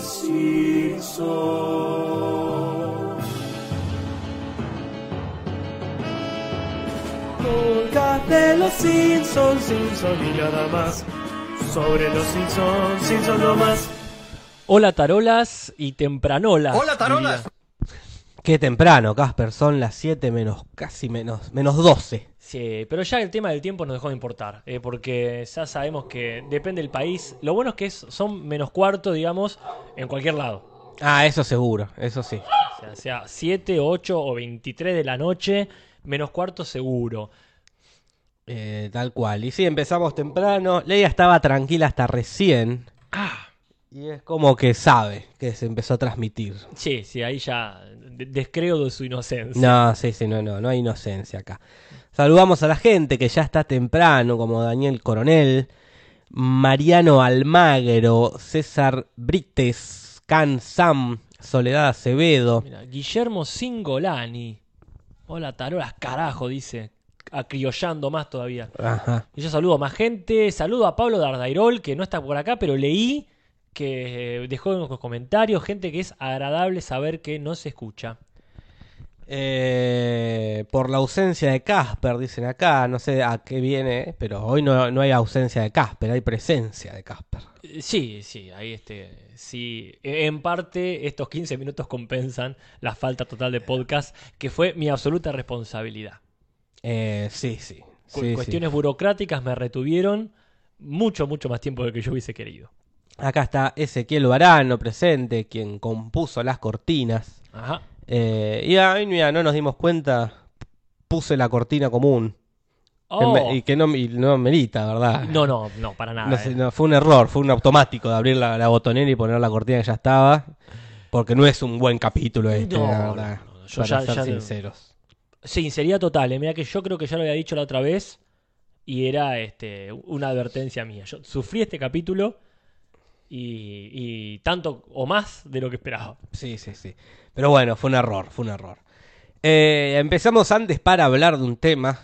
Simpsons. Podcast de los Simpsons, Simpsons y nada más. Sobre los Simpsons, Simpsons no más. Hola tarolas y tempranolas. Hola, tarolas. diría. Qué temprano, Casper, son las 7 menos, casi menos, menos 12. Sí, pero ya el tema del tiempo nos dejó de importar, eh, porque ya sabemos que depende del país. Lo bueno es que es- son menos cuarto, digamos, en cualquier lado. Ah, eso seguro, eso sí. O sea, sea 7, 8 o 23 de la noche, menos cuarto seguro. Eh, tal cual. Y sí, empezamos temprano. Leia estaba tranquila hasta recién. Ah, Y es como que sabe que se empezó a transmitir. sí, sí, ahí ya de- descreo de su inocencia. No, sí, sí, no, no, no hay inocencia acá. Saludamos a la gente que ya está temprano, como Daniel Coronel, Mariano Almagro, César Brites, Can Sam, Soledad Acevedo. Mira, Guillermo Singolani. Hola tarolas, carajo, dice. Acriollando más todavía. Ajá. Y yo saludo a más gente. Saludo a Pablo Dardairol, que no está por acá, pero leí que dejó en los comentarios gente que es agradable saber que no se escucha. Eh, por la ausencia de Casper, dicen acá, no sé a qué viene, pero hoy no, no hay ausencia de Casper, hay presencia de Casper. Eh, Sí, sí, ahí este. Sí, Eh, en parte estos 15 minutos compensan la falta total de podcast, que fue mi absoluta responsabilidad. Eh, sí, sí. Cu- sí, sí. cuestiones burocráticas me retuvieron mucho, mucho más tiempo del que yo hubiese querido. Acá está Ezequiel Varano presente, quien compuso las cortinas. Ajá. Eh, y ahí, mira, no nos dimos cuenta, puse la cortina común. Oh. Y que no, y no merita, ¿verdad? No, no, no, para nada. No eh. no, fue un error, fue un automático de abrir la, la botonera y poner la cortina que ya estaba. Porque no es un buen capítulo este, No, la verdad. yo para ya- ser ya- sinceros. Sinceridad total, eh. mira que yo creo que ya lo había dicho la otra vez y era este una advertencia mía. Yo sufrí este capítulo y, y tanto o más de lo que esperaba. Sí, sí, sí. Pero bueno, fue un error, fue un error. Eh, empezamos antes para hablar de un tema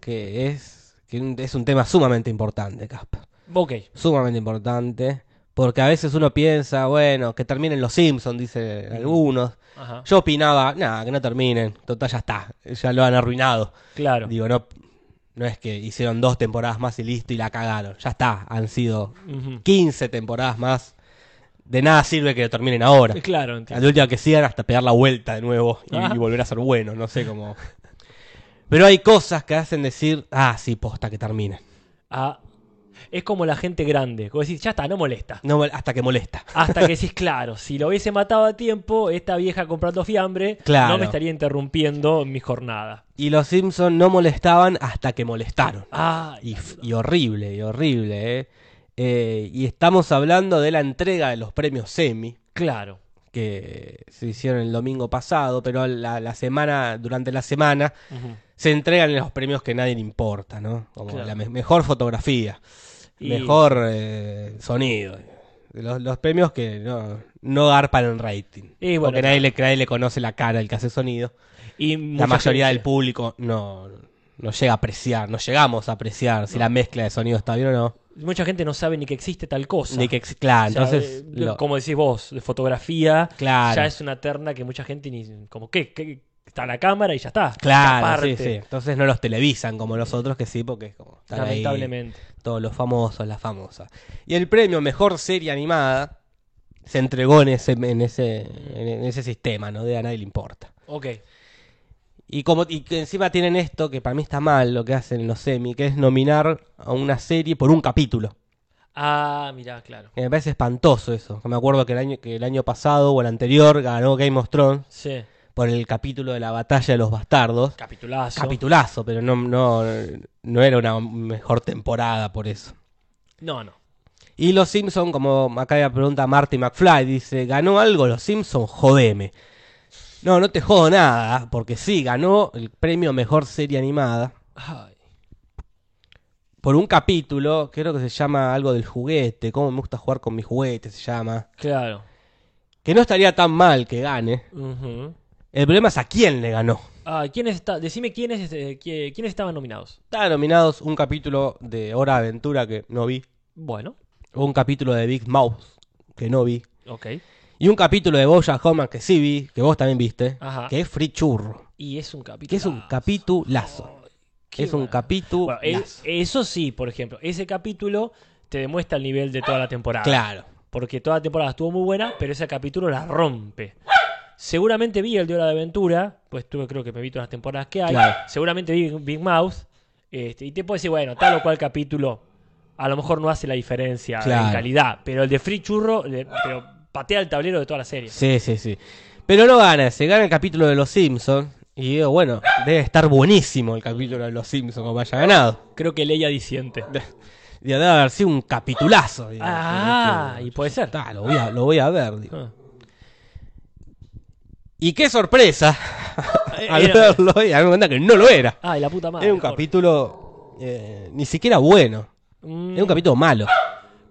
que es, que un- es un tema sumamente importante, Casper. Ok, Sumamente importante. Porque a veces uno piensa, bueno, que terminen los Simpsons, dice algunos. ajá, Yo opinaba, nada, que no terminen. Total, ya está. Ya lo han arruinado. claro. Digo, no, no es que hicieron dos temporadas más y listo y la cagaron. Ya está. Han sido Ujú. 15 temporadas más. De nada sirve que lo terminen ahora. Claro, A entiendo. la última que sigan hasta pegar la vuelta de nuevo y, Ah. y volver a ser bueno, no sé cómo. Pero hay cosas que hacen decir, ah, sí, posta que terminen. Ah, es como la gente grande, como decís, ya está, no molesta. No, hasta que molesta. Hasta que decís, claro, si lo hubiese matado a tiempo, esta vieja comprando fiambre Claro. no me estaría interrumpiendo mi jornada. Y los Simpsons no molestaban hasta que molestaron. Ah, Y, horrible, y horrible, ¿eh? Eh, Y estamos hablando de la entrega de los premios Emmy, claro. que se hicieron el domingo pasado, pero la, la semana, durante la semana, se entregan los premios que nadie le importa, ¿no? Como Claro. la me- mejor fotografía, Y- mejor eh, sonido. Los, los premios que no, no garpan en rating. Y bueno, porque nadie le, nadie le conoce la cara al que hace sonido. Y La mayoría del público no, no llega a apreciar, no llegamos a apreciar si la mezcla de sonido está bien o no. Mucha gente no sabe ni que existe tal cosa. Ni que, claro, O sea, entonces, eh, lo- como decís vos, de fotografía, Claro. ya es una terna que mucha gente ni. Como, ¿qué? ¿Qué? Está la cámara y ya está. claro, sí, sí. Entonces no los televisan como los otros que sí, porque es como están ahí Lamentablemente. todos los famosos, las famosas. Y el premio Mejor Serie Animada se entregó en ese, en ese, en ese sistema, ¿no? De a nadie le importa. Ok. Y como y que encima tienen esto, que para mí está mal lo que hacen los semi, que es nominar a una serie por un capítulo. Ah, mirá, claro. Que me parece espantoso eso. Que me acuerdo que el año, que el año pasado o el anterior ganó Game of Thrones Sí. Por el capítulo de la batalla de los bastardos. Capitulazo. Capitulazo, pero no, no, no era una mejor temporada por eso. no, no. Y los Simpson, como acá la pregunta Marty McFly, dice, ¿ganó algo los Simpson? Jodeme. No, no te jodo nada, porque sí, ganó el premio Mejor Serie Animada Ay. por un capítulo, creo que se llama algo del juguete, cómo me gusta jugar con mi juguete, se llama. Claro. Que no estaría tan mal que gane. Ujú. El problema es a quién le ganó. Ah, ¿quiénes está? Decime quiénes, eh, quiénes estaban nominados. Estaban nominados un capítulo de Hora de Aventura que no vi. Bueno. Un capítulo de Big Mouth que no vi. Ok. Y un capítulo de Bojack Horseman que sí vi, que vos también viste, Ajá. que es Free Churro. Y es un capítulo. Que es un capitulazo. Qué Es un bueno. Bueno, e- eso sí, por ejemplo, ese capítulo te demuestra el nivel de toda la temporada. Claro. Porque toda la temporada estuvo muy buena, pero ese capítulo la rompe. Seguramente vi el de Hora de Aventura, pues tuve creo que me vi todas las temporadas que hay. Claro. Seguramente vi Big Mouth. Este, y te puedo decir, bueno, tal o cual capítulo a lo mejor no hace la diferencia Claro. en calidad. Pero el de Free Churro, le- pero patea el tablero de toda la serie. Sí, sí, sí. Pero no gana, se gana el capítulo de Los Simpsons. Y digo, bueno, debe estar buenísimo el capítulo de Los Simpsons como haya ganado. Creo que Leia disiente. Debe haber sido un capitulazo. Ah, y puede ser. Ta, lo, voy a, lo voy a ver. digo. Ah. Y qué sorpresa al Era- verlo y darme cuenta que no lo era. Ay, la puta madre. Era un Jorge. capítulo eh, ni siquiera bueno. Mm, Era un capítulo malo.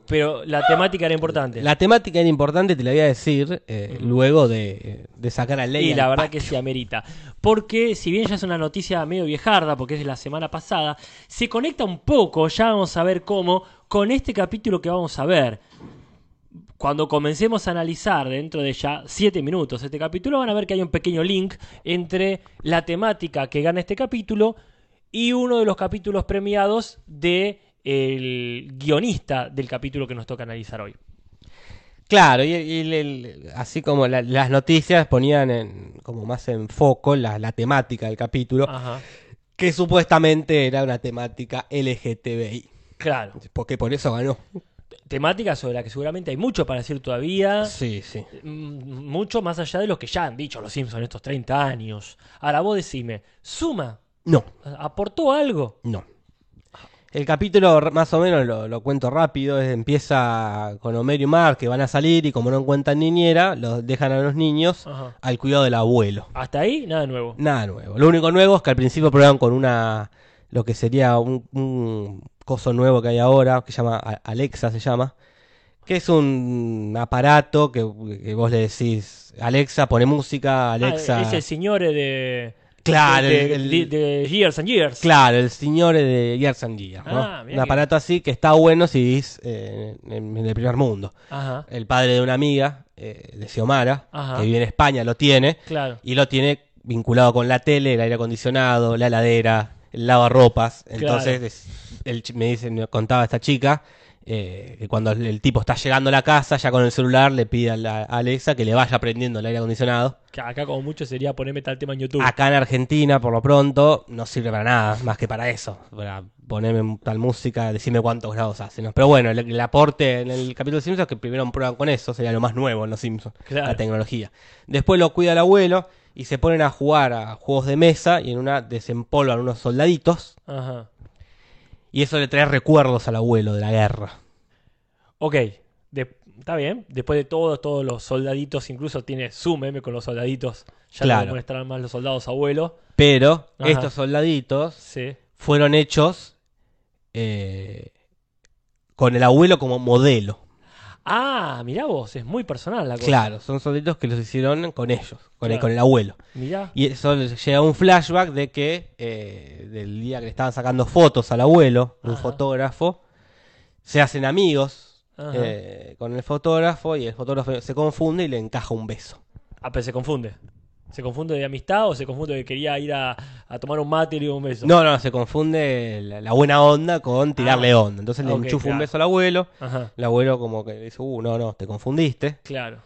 Pero la temática era importante. La temática era importante, te la voy a decir, eh, luego de, de sacar a Leia. Y la al verdad que se amerita. Porque si bien ya es una noticia medio viejarda, porque es de la semana pasada, se conecta un poco, ya vamos a ver cómo, con este capítulo que vamos a ver. Cuando comencemos a analizar dentro de ya 7 minutos este capítulo, van a ver que hay un pequeño link entre la temática que gana este capítulo y uno de los capítulos premiados de el guionista del capítulo que nos toca analizar hoy. Claro, y, y el- el- así como la- las noticias ponían en, como más en foco la, la temática del capítulo, Ajá. que supuestamente era una temática LGTBI. Claro. Porque por eso ganó. Temática sobre la que seguramente hay mucho para decir todavía. Sí, sí. Mm, mucho más allá de lo que ya han dicho los Simpsons estos 30 años. Ahora vos decime, ¿Suma No, aportó algo? no. El capítulo, más o menos, lo, lo cuento rápido, es- empieza con Homero y Mark que van a salir y como no encuentran niñera, los dejan a los niños Ajá. al cuidado del abuelo. Hasta ahí, nada nuevo. Nada nuevo. Lo único nuevo es que al principio prueban con una. Lo que sería un, un coso nuevo que hay ahora, que se llama Alexa, se llama. Que es un aparato que, que vos le decís, Alexa, pone música, Alexa. Ah, es el señor de. Claro, de, el- de- el- de Years and Years. Claro, el señor de Years and Years, ¿no? Ah, un que- aparato así que está bueno si vivís eh, en, en el primer mundo. Ajá, El padre de una amiga, eh, de Xiomara, Ajá. que vive en España, lo tiene. claro. y lo tiene vinculado con la tele, el aire acondicionado, la heladera, el lavarropas. Entonces, es- él me dice, me contaba esta chica eh, que cuando el, tipo está llegando a la casa, ya con el celular le pide a, la- a Alexa que le vaya prendiendo el aire acondicionado. Que acá, como mucho, sería ponerme tal tema en YouTube. Acá en Argentina, por lo pronto, no sirve para nada, más que para eso. Para ponerme tal música, decirme cuántos grados hace. ¿no? Pero bueno, el, el aporte en el capítulo de Simpsons es que primero prueban con eso, sería lo más nuevo en los Simpsons, Claro. la tecnología. Después lo cuida el abuelo y se ponen a jugar a juegos de mesa y en una desempolvan unos soldaditos Ajá. Y eso le trae recuerdos al abuelo de la guerra. Ok, de- está bien. Después de todos, todos los soldaditos, incluso tiene su meme con los soldaditos. Ya Claro. no muestran más los soldados abuelos. Pero Ajá. estos soldaditos Sí. fueron hechos eh, con el abuelo como modelo. Ah, mirá vos, es muy personal la cosa. Claro, son soldaditos que los hicieron con ellos, con, el, Claro. con el abuelo. Mirá. Y eso les llega un flashback de que eh, del día que le estaban sacando fotos al abuelo, un Ajá. fotógrafo, se hacen amigos Ajá. eh, con el fotógrafo y el fotógrafo se confunde y le encaja un beso. Ah, pero se confunde. ¿Se confunde de amistad o se confunde de que quería ir a, a tomar un mate y le dio un beso? No, no, se confunde la, la buena onda con tirarle Ah. onda. Entonces le Ok, enchufa un beso al abuelo. Ajá, El abuelo como que dice, uh, no, no, te confundiste. claro.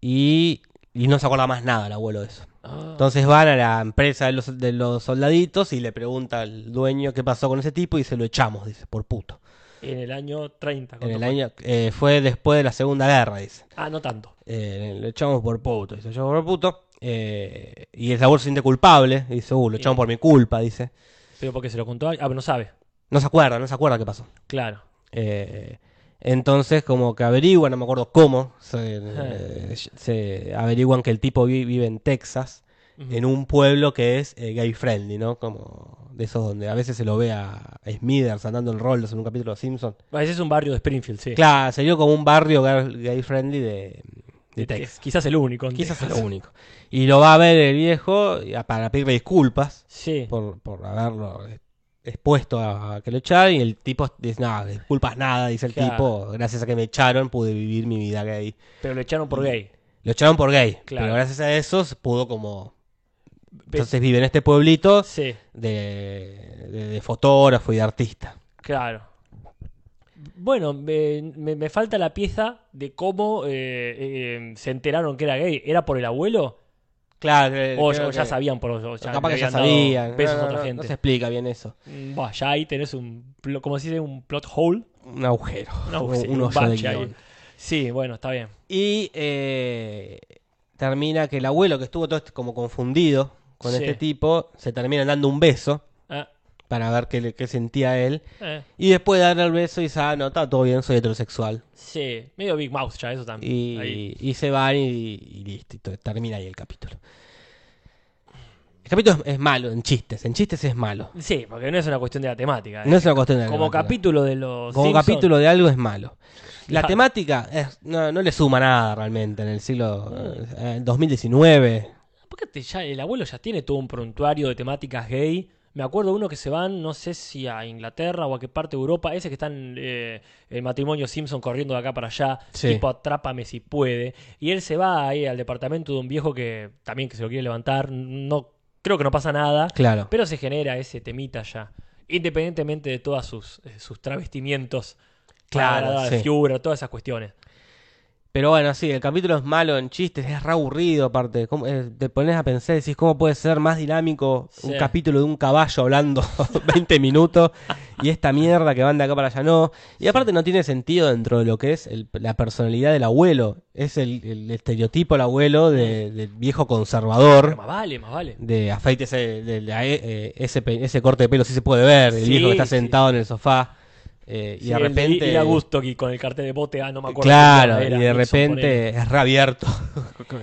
Y, y no se acuerda más nada el abuelo de eso. Ah, Entonces van a la empresa de los, de los soldaditos y le pregunta al dueño qué pasó con ese tipo y se lo echamos, dice, por puto. en el año 30. En ¿cuánto el fue? año, eh, fue después de la Segunda Guerra, dice. Ah, no tanto. Eh, lo echamos por puto, dice, echamos por puto. Eh, y el abuelo se siente culpable, dice, uh, lo echamos por mi culpa, dice. Pero porque se lo contó a. Ah, pero no sabe. No se acuerda, no se acuerda qué pasó. Claro. Eh, entonces, como que averiguan, no me acuerdo cómo, se, eh, se averiguan que el tipo vi- vive en Texas, en un pueblo que es eh, gay friendly, ¿no? Como de esos donde a veces se lo ve a, a Smithers andando en rollos en un capítulo de Los Simpsons. Ah, Ese es un barrio de Springfield, sí. Claro, sería como un barrio gay friendly de, Texas. Quizás el único. Quizás Texas. lo único. Y lo va a ver el viejo para pedirle disculpas Sí. por, por haberlo expuesto a que lo echaran y el tipo dice, no, disculpas nada, dice el Claro. tipo, gracias a que me echaron pude vivir mi vida gay. Pero lo echaron por gay. Lo echaron por gay, Claro. pero gracias a eso pudo como... Entonces vive en este pueblito Sí, de, de- de fotógrafo y de artista. claro. Bueno, me, me- me falta la pieza de cómo eh, eh, se enteraron que era gay. ¿Era por el abuelo? Claro, que- O, ya sabían por o ya capaz le que ya habían dado sabían. besos No, a otra no, gente. no se explica bien eso. Mm, buah, ya ahí tenés un, plo- como se dice, un plot hole. Un agujero. No, un, sí, un un hoyo de bache ahí. guion. Sí, bueno, está bien. Y eh, termina que el abuelo, que estuvo todo este- como confundido con Sí. este tipo, se termina dando un beso para ver qué, sentía él. eh, Y después de darle el beso, dice, ah, no, está todo bien, soy heterosexual. sí, medio Big Mouth ya, eso también. Y, y se van y, y listo, y to- termina ahí el capítulo. El capítulo es, es malo, en chistes, en chistes es malo. Sí, porque no es una cuestión de la temática. No es una cuestión de Como temática. capítulo de los. Como Simpsons, capítulo de algo es malo. La Claro. temática es- no, no le suma nada realmente en el siglo eh, 2019. Porque ya, el abuelo ya tiene todo un prontuario de temáticas gay. Me acuerdo uno que se van, no sé si a Inglaterra o a qué parte de Europa, ese que están eh, el matrimonio Simpson corriendo de acá para allá, Sí. tipo atrápame si puede. Y él se va ahí al departamento de un viejo que también que se lo quiere levantar. No, creo que no pasa nada, Claro. pero se genera ese temita ya. Independientemente de todos sus, eh, sus travestimientos, Claro, sí. figura, todas esas cuestiones. Pero bueno, sí, el capítulo es malo en chistes, es re aburrido aparte. ¿Cómo- eh, te pones a pensar, decís, ¿cómo puede ser más dinámico un capítulo de un caballo hablando 20 minutos y esta mierda que van de acá para allá no? Y aparte no tiene sentido dentro de lo que es el- la personalidad del abuelo. Es el, el estereotipo del abuelo de- del viejo conservador. más vale, más vale. De afeite ese, de la- eh, ese, ese corte de pelo sí se puede ver, el Sí, viejo que está sentado en el sofá. Eh, y Sí, de repente... Ir a gusto aquí con el cartel de bote, ah, no me acuerdo. Claro, y de repente es reabierto.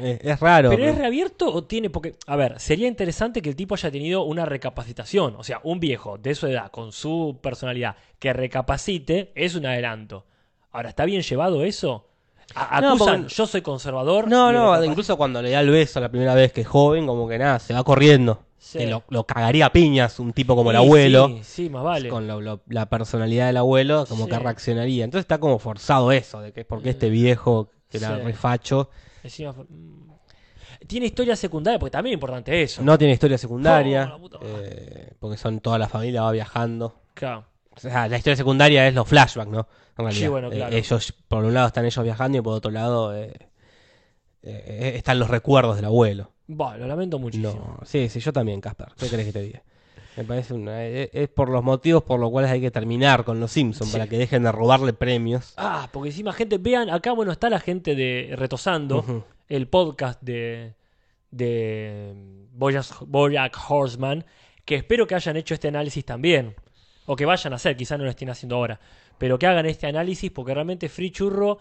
es, es raro. ¿Pero es reabierto o tiene.? Porque, a ver, sería interesante que el tipo haya tenido una recapacitación. O sea, un viejo de su edad, con su personalidad, que recapacite, es un adelanto. Ahora, ¿está bien llevado eso? A- No, acusan, porque- yo soy conservador. No, y no, incluso cuando le da el beso la primera vez que es joven, como que nada, se va corriendo. Sí. Lo, lo cagaría a piñas un tipo como el Sí, abuelo. Sí, sí, más vale. Con lo- lo- la personalidad del abuelo, como que reaccionaría. Entonces está como forzado eso, de que es porque este viejo, que era refacho, Encima mm. Tiene historia secundaria, porque también es importante eso. no tiene historia secundaria, Oh, eh, porque son toda la familia va viajando. Claro. O sea, la historia secundaria es los flashbacks, ¿no? En realidad. Sí, bueno, Eh, claro. ellos, por un lado están ellos viajando y por otro lado eh, eh, están los recuerdos del abuelo. Lo lamento muchísimo. No, sí, sí, yo también, Casper. ¿Qué querés que te diga? Me parece una, es, es por los motivos por los cuales hay que terminar con los Simpsons, Sí. para que dejen de robarle premios. Ah, porque encima, gente, vean, acá, bueno, está la gente de Retosando, el podcast de, de Bojack, Bojack Horseman, que espero que hayan hecho este análisis también, o que vayan a hacer, quizá no lo estén haciendo ahora, pero que hagan este análisis, porque realmente Free Churro,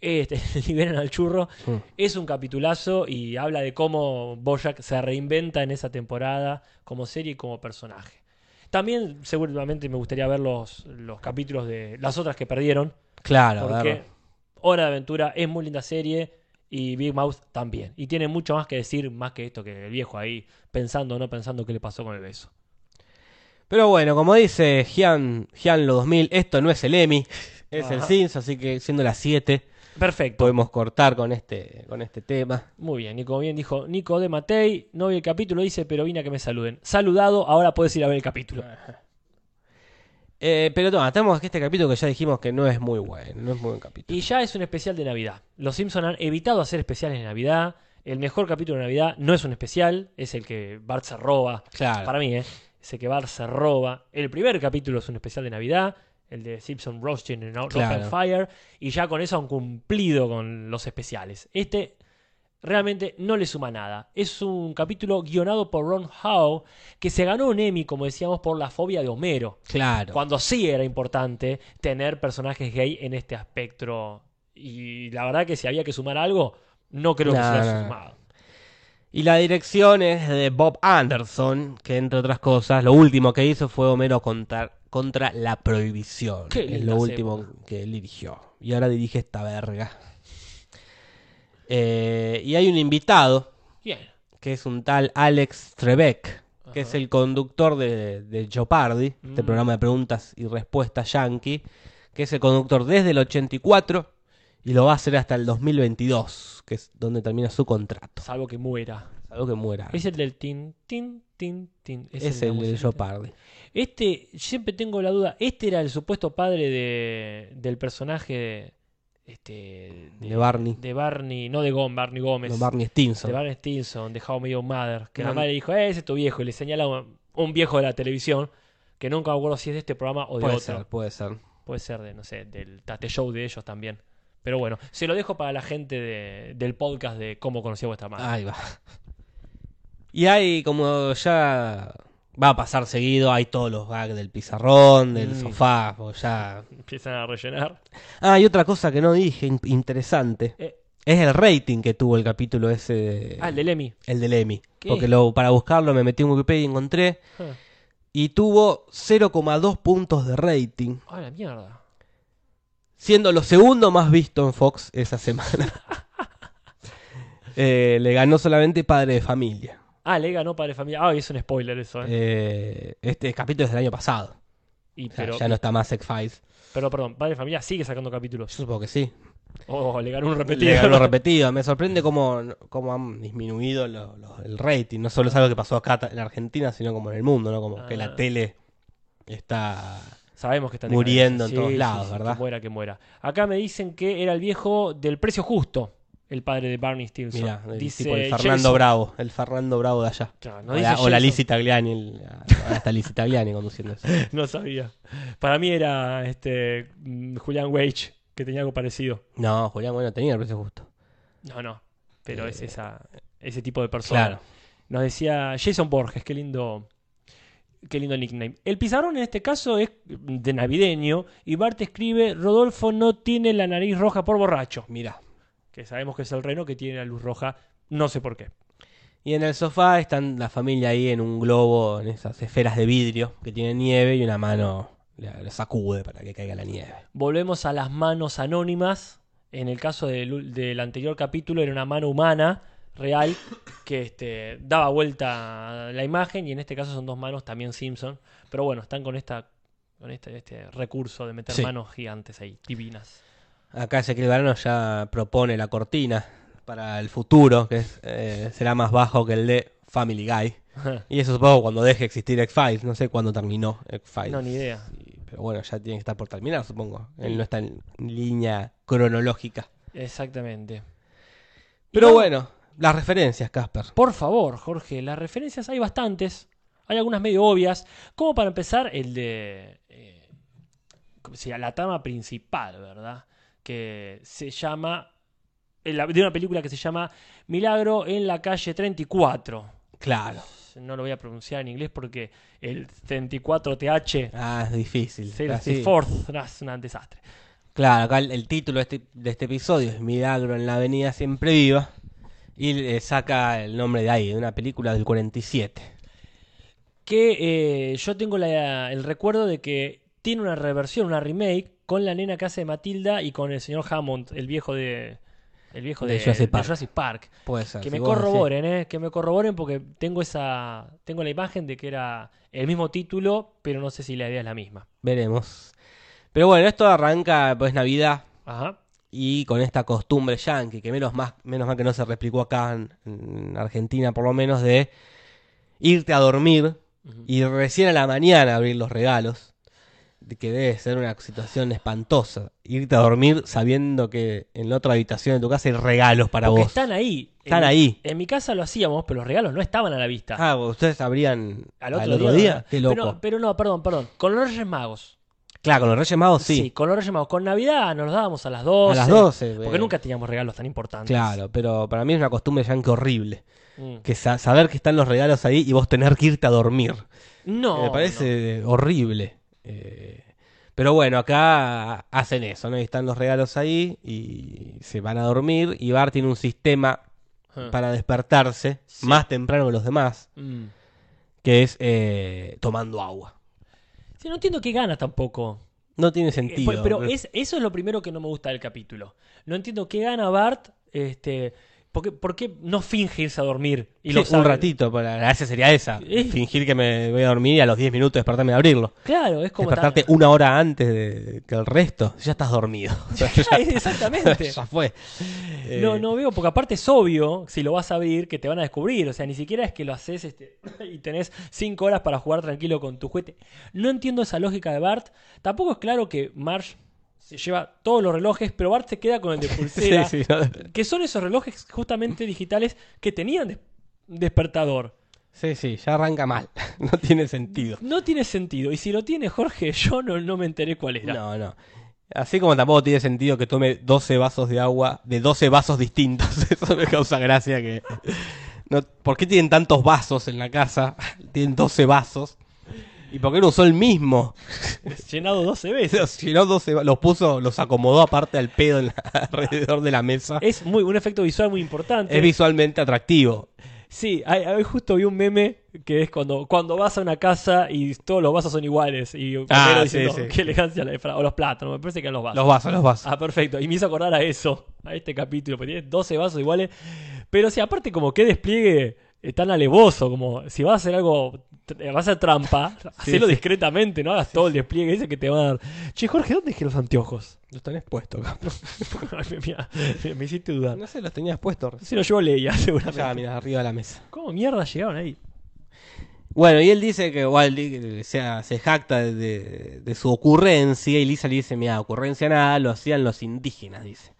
este, liberan al churro, Mm. es un capitulazo y habla de cómo Bojack se reinventa en esa temporada como serie y como personaje. También seguramente me gustaría ver los, los capítulos de las otras que perdieron, Claro, porque ver. Hora de Aventura es muy linda serie y Big Mouth también. Y tiene mucho más que decir, más que esto que el viejo ahí pensando o no pensando qué le pasó con el beso. Pero bueno, como dice Gian, Gianlo 2000, esto no es el Emmy, es el. Simpsons, así que siendo las 7 Perfecto. podemos cortar con este, con este tema. Muy bien, y como bien dijo Nico de Matei, no vi el capítulo, dice, pero vine a que me saluden. Saludado, ahora puedes ir a ver el capítulo. Eh, pero no, tenemos este capítulo que ya dijimos que no es muy bueno, no es muy buen capítulo. Y ya es un especial de Navidad. Los Simpsons han evitado hacer especiales de Navidad. El mejor capítulo de Navidad no es un especial, es el que Bart se roba. Claro. Para mí, ¿eh? Es el que Bart se roba. El primer capítulo es un especial de Navidad, el de Simpson Roasting en Open Claro. Fire. Y ya con eso han cumplido con los especiales. Este realmente no le suma nada. Es un capítulo guionado por Ron Howe, que se ganó un Emmy, como decíamos, por la fobia de Homero. Claro. Cuando sí era importante tener personajes gay en este aspecto. Y la verdad que si había que sumar algo, no creo que se haya sumado. Y la dirección es de Bob Anderson, que entre otras cosas, lo último que hizo fue Homero contra, contra la prohibición. Qué es lo último que él dirigió. Y ahora dirige esta verga. Eh, y hay un invitado, Bien. que es un tal Alex Trebek, que es el conductor de, de Jeopardy, este Mm. programa de preguntas y respuestas yankee, que es el conductor desde el 84 y lo va a hacer hasta el 2022, que es donde termina su contrato. Salvo que muera. Algo que muera. Es el del tin, tin, tin, tin. Ese Es la el de musiquita. Jeopardy. Este, siempre tengo la duda, ¿este era el supuesto padre de, del personaje este, De Barney. De Barney, no de Gómez, Barney Gómez. No, Barney Stinson. de Barney Stinson, de How Your Mother. Que No, la madre dijo, "Eh, ese es tu viejo, y le señala un, un viejo de la televisión, que nunca me acuerdo si es de este programa o de Puede otro. ser, puede ser. Puede ser de, no sé, del Tate Show de ellos también. Pero bueno, se lo dejo para la gente de- del podcast de cómo conocí a vuestra madre. Ahí va. Y hay como ya va a pasar seguido, hay todos los gags del pizarrón, del Mm. sofá, o ya. Empiezan a rellenar. Ah, y otra cosa que no dije, in- interesante, Eh, es el rating que tuvo el capítulo ese, de- ah, el del Emmy. el del Emmy. ¿Qué? Porque lo, para buscarlo me metí en Wikipedia y encontré, Ah, y tuvo 0,2 puntos de rating, ah, la mierda. Siendo lo segundo más visto en Fox esa semana. Eh, le ganó solamente Padre de Familia. Ah, le ganó Padre de Familia. Ah, es un spoiler eso, ¿eh? Eh, este capítulo es del año pasado. Y, O sea, pero, ya no está más X-Files. pero, perdón, Padre de Familia sigue sacando Yo capítulos. supongo que sí. Oh, le ganó un repetido. Le ganó repetido. Me sorprende cómo, cómo han disminuido lo- lo- el rating. No solo es algo que pasó acá en Argentina, sino como en el mundo, ¿no? Como que Ah. la tele está... Sabemos que están Muriendo en todos lados, ¿verdad? Que muera, que muera. Acá me dicen que era el viejo del precio justo, el padre de Barney Stinson. Mira, el dice tipo el Fernando Jason. Bravo. El Fernando Bravo de allá. No o, la, o la. Lizzie Tagliani. el- ahora está Lizzie Tagliani conduciendo eso. No sabía. Para mí era este mm, Julian Wage, que tenía algo parecido. No, Julián, bueno, tenía el precio justo. No, no. Pero Eh, es esa, ese tipo de persona. Claro. Nos decía Jason Borges, qué lindo, qué lindo nickname. El pizarrón en este caso es de navideño y Bart escribe, Rodolfo no tiene la nariz roja por borracho. Mira. Que sabemos que es el reno que tiene la luz roja, no sé por qué. Y en el sofá están la familia ahí en un globo, en esas esferas de vidrio que tienen nieve y una mano le sacude para que caiga la nieve. Volvemos a las manos anónimas. En el caso del, del anterior capítulo era una mano humana real que este, daba vuelta la imagen y en este caso son dos manos también Simpson. Pero bueno, están con esta con este, este recurso de meter Sí. manos gigantes ahí, divinas. Acá Ezequiel Varano ya propone la cortina para el futuro, que es, eh, será más bajo que el de Family Guy. Y eso supongo cuando deje de existir X-Files. No sé cuándo terminó X-Files. no, ni idea. Y- Pero bueno, ya tiene que estar por terminar, supongo. Él no está en línea cronológica. Exactamente. Pero bueno, las referencias, Casper. Por favor, Jorge, las referencias hay bastantes. Hay algunas medio obvias. Como para empezar, el de. eh. La trama principal, ¿verdad? Que se llama. De una película que se llama Milagro en la calle 34. Claro. No lo voy a pronunciar en inglés porque el 34TH. Ah, es difícil. Así- 34th, no, es un desastre. Claro, acá el, el título de este, de este episodio es Milagro en la Avenida Siempre Viva. Y le saca el nombre de ahí, de una película del 47. que eh, yo tengo la- el recuerdo de que tiene una reversión, una remake con la nena que hace de Matilda y con el señor Hammond, el viejo de el viejo De de, Jurassic de Park. Jurassic Park. Puede ser. Que si me corroboren, eh, que me corroboren porque tengo esa tengo la imagen de que era el mismo título, pero no sé si la idea es la misma. Veremos. Pero bueno, esto arranca pues Navidad Ajá. Y con esta costumbre yankee, que menos más, menos mal que no se replicó acá en, en Argentina por lo menos, de irte a dormir y recién a la mañana abrir los regalos. Que debe ser una situación espantosa. Irte a dormir sabiendo que en la otra habitación de tu casa hay regalos para Porque vos. están ahí. Están En- ahí. En mi casa lo hacíamos, pero los regalos no estaban a la vista. Ah, ustedes abrían al al otro, otro, día. día. Qué loco. Pero, pero no, perdón, perdón. Con los Reyes Magos. Claro, con los Reyes Magos sí. con los Reyes Magos. Con Navidad nos los dábamos a las 12. a las 12. Porque eh, nunca teníamos regalos tan importantes. Claro, pero para mí es una costumbre yankee horrible. Mm. Que sa- saber que están los regalos ahí y vos tener que irte a dormir. No. Me parece horrible. Eh, pero bueno, acá hacen eso, ¿no? Y están los regalos ahí y se van a dormir. Y Bart tiene un sistema. Ah. para despertarse Sí. más temprano que los demás, Mm. que es eh, tomando agua. Sí, no entiendo qué gana tampoco. No tiene Eh, sentido. pues, pero es, eso es lo primero que no me gusta del capítulo. No entiendo qué gana Bart este, ¿Por qué, por qué no finge irse a dormir? Y Sí, lo un ratito, pero la gracia sería esa. Eh. Fingir que me voy a dormir y a los 10 minutos despertarme a abrirlo. Claro, es como... Despertarte tan- una hora antes de que el resto. Ya estás dormido. O sea, ya, Exactamente. ya fue. Eh, No, no veo, porque aparte es obvio, si lo vas a abrir, que te van a descubrir. O sea, ni siquiera es que lo haces este, y tenés cinco horas para jugar tranquilo con tu juguete. No entiendo esa lógica de Bart. Tampoco es claro que Marge se lleva todos los relojes, pero Bart se queda con el de Sí, pulsera. sí, no, Que son esos relojes justamente digitales que tenían des- despertador. sí, sí, ya arranca mal. No tiene sentido. No tiene sentido. Y si lo tiene Jorge, yo no, no me enteré cuál era. No, no. Así como tampoco tiene sentido que tome 12 vasos de agua de 12 vasos distintos. Eso me causa gracia que... No, ¿Por qué tienen tantos vasos en la casa? Tienen 12 vasos. ¿Y por qué no usó el mismo? Llenado 12 veces. Los llenó 12 va- los puso, los acomodó aparte al pedo en la- alrededor de la mesa. Es muy, un efecto visual muy importante. Es visualmente atractivo. Sí, hay- justo vi un meme que es cuando, cuando vas a una casa y todos los vasos son iguales. Y Ah, sí, diciendo, sí. qué elegancia la de Fra- O los plátanos, me parece que eran los vasos. Los vasos, los vasos. Ah, perfecto. Y me hizo acordar a eso, a este capítulo, porque tiene 12 vasos iguales. Pero sí, aparte como que despliegue tan alevoso, como si vas a hacer algo, tr- vas a hacer trampa, hacelo sí. discretamente, no hagas todo el despliegue ese que te va a dar. Che, Jorge, ¿dónde dejé los anteojos? Los tenés puestos, acá. Ay, mira, me, me hiciste dudar. No sé, los tenías puestos. Si no, yo leía seguramente. Ya, mira, arriba de la mesa. ¿Cómo mierda llegaron ahí? Bueno, y él dice que igual di- se, se jacta de, de- de su ocurrencia y Lisa le dice, mira, ocurrencia nada, lo hacían los indígenas, dice.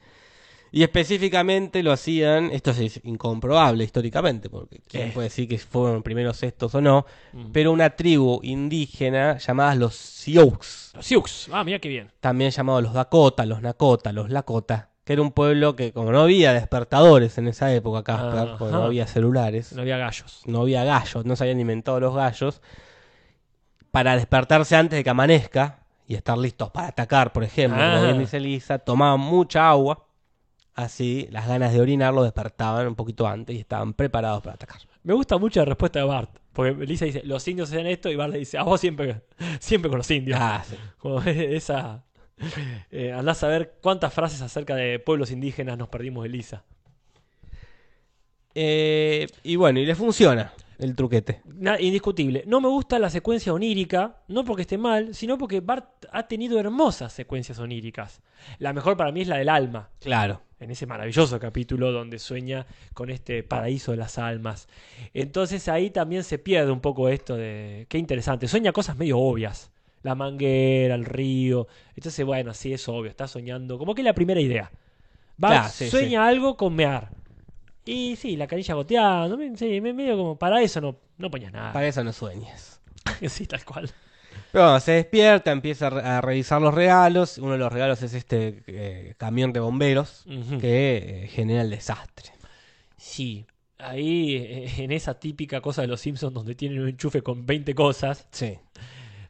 Y específicamente lo hacían, esto es incomprobable históricamente, porque quién ¿Qué? puede decir que fueron primeros estos o no, Mm. pero una tribu indígena llamada los Sioux, Los Sioux. Ah, mira qué bien. también llamados los Dakota, los Nakota, los Lakota, que era un pueblo que como no había despertadores en esa época, Casper, no había celulares, No había gallos. no había gallos, no se habían inventado los gallos, para despertarse antes de que amanezca y estar listos para atacar, por ejemplo, como Ah. bien dice Lisa, tomaban mucha agua, así las ganas de orinar lo despertaban un poquito antes y estaban preparados para atacar. Me gusta mucho la respuesta de Bart. Porque Lisa dice, los indios hacían esto y Bart le dice, a vos siempre, siempre con los indios. Ah, sí. Como esa... Eh, andás a ver cuántas frases acerca de pueblos indígenas nos perdimos de Lisa. Eh, y bueno, y le funciona el truquete. Indiscutible. No me gusta la secuencia onírica, no porque esté mal, sino porque Bart ha tenido hermosas secuencias oníricas. La mejor para mí es la del alma, Claro. En ese maravilloso capítulo donde sueña con este paraíso de las almas. Entonces ahí también se pierde un poco esto de... Qué interesante. Sueña cosas medio obvias. La manguera, el río. Entonces, bueno, sí, es obvio. Está soñando. Como que es la primera idea. Claro, sí, sueña algo con mear. Y sí, la canilla goteando. me- Sí, me- medio como... Para eso no, no ponías nada. Para eso no sueñes. sí, tal cual. Pero bueno, se despierta, empieza a re- a revisar los regalos. Uno de los regalos es este eh, camión de bomberos que eh, genera el desastre. Sí. Ahí, eh, en esa típica cosa de los Simpsons donde tienen un enchufe con 20 cosas, Sí.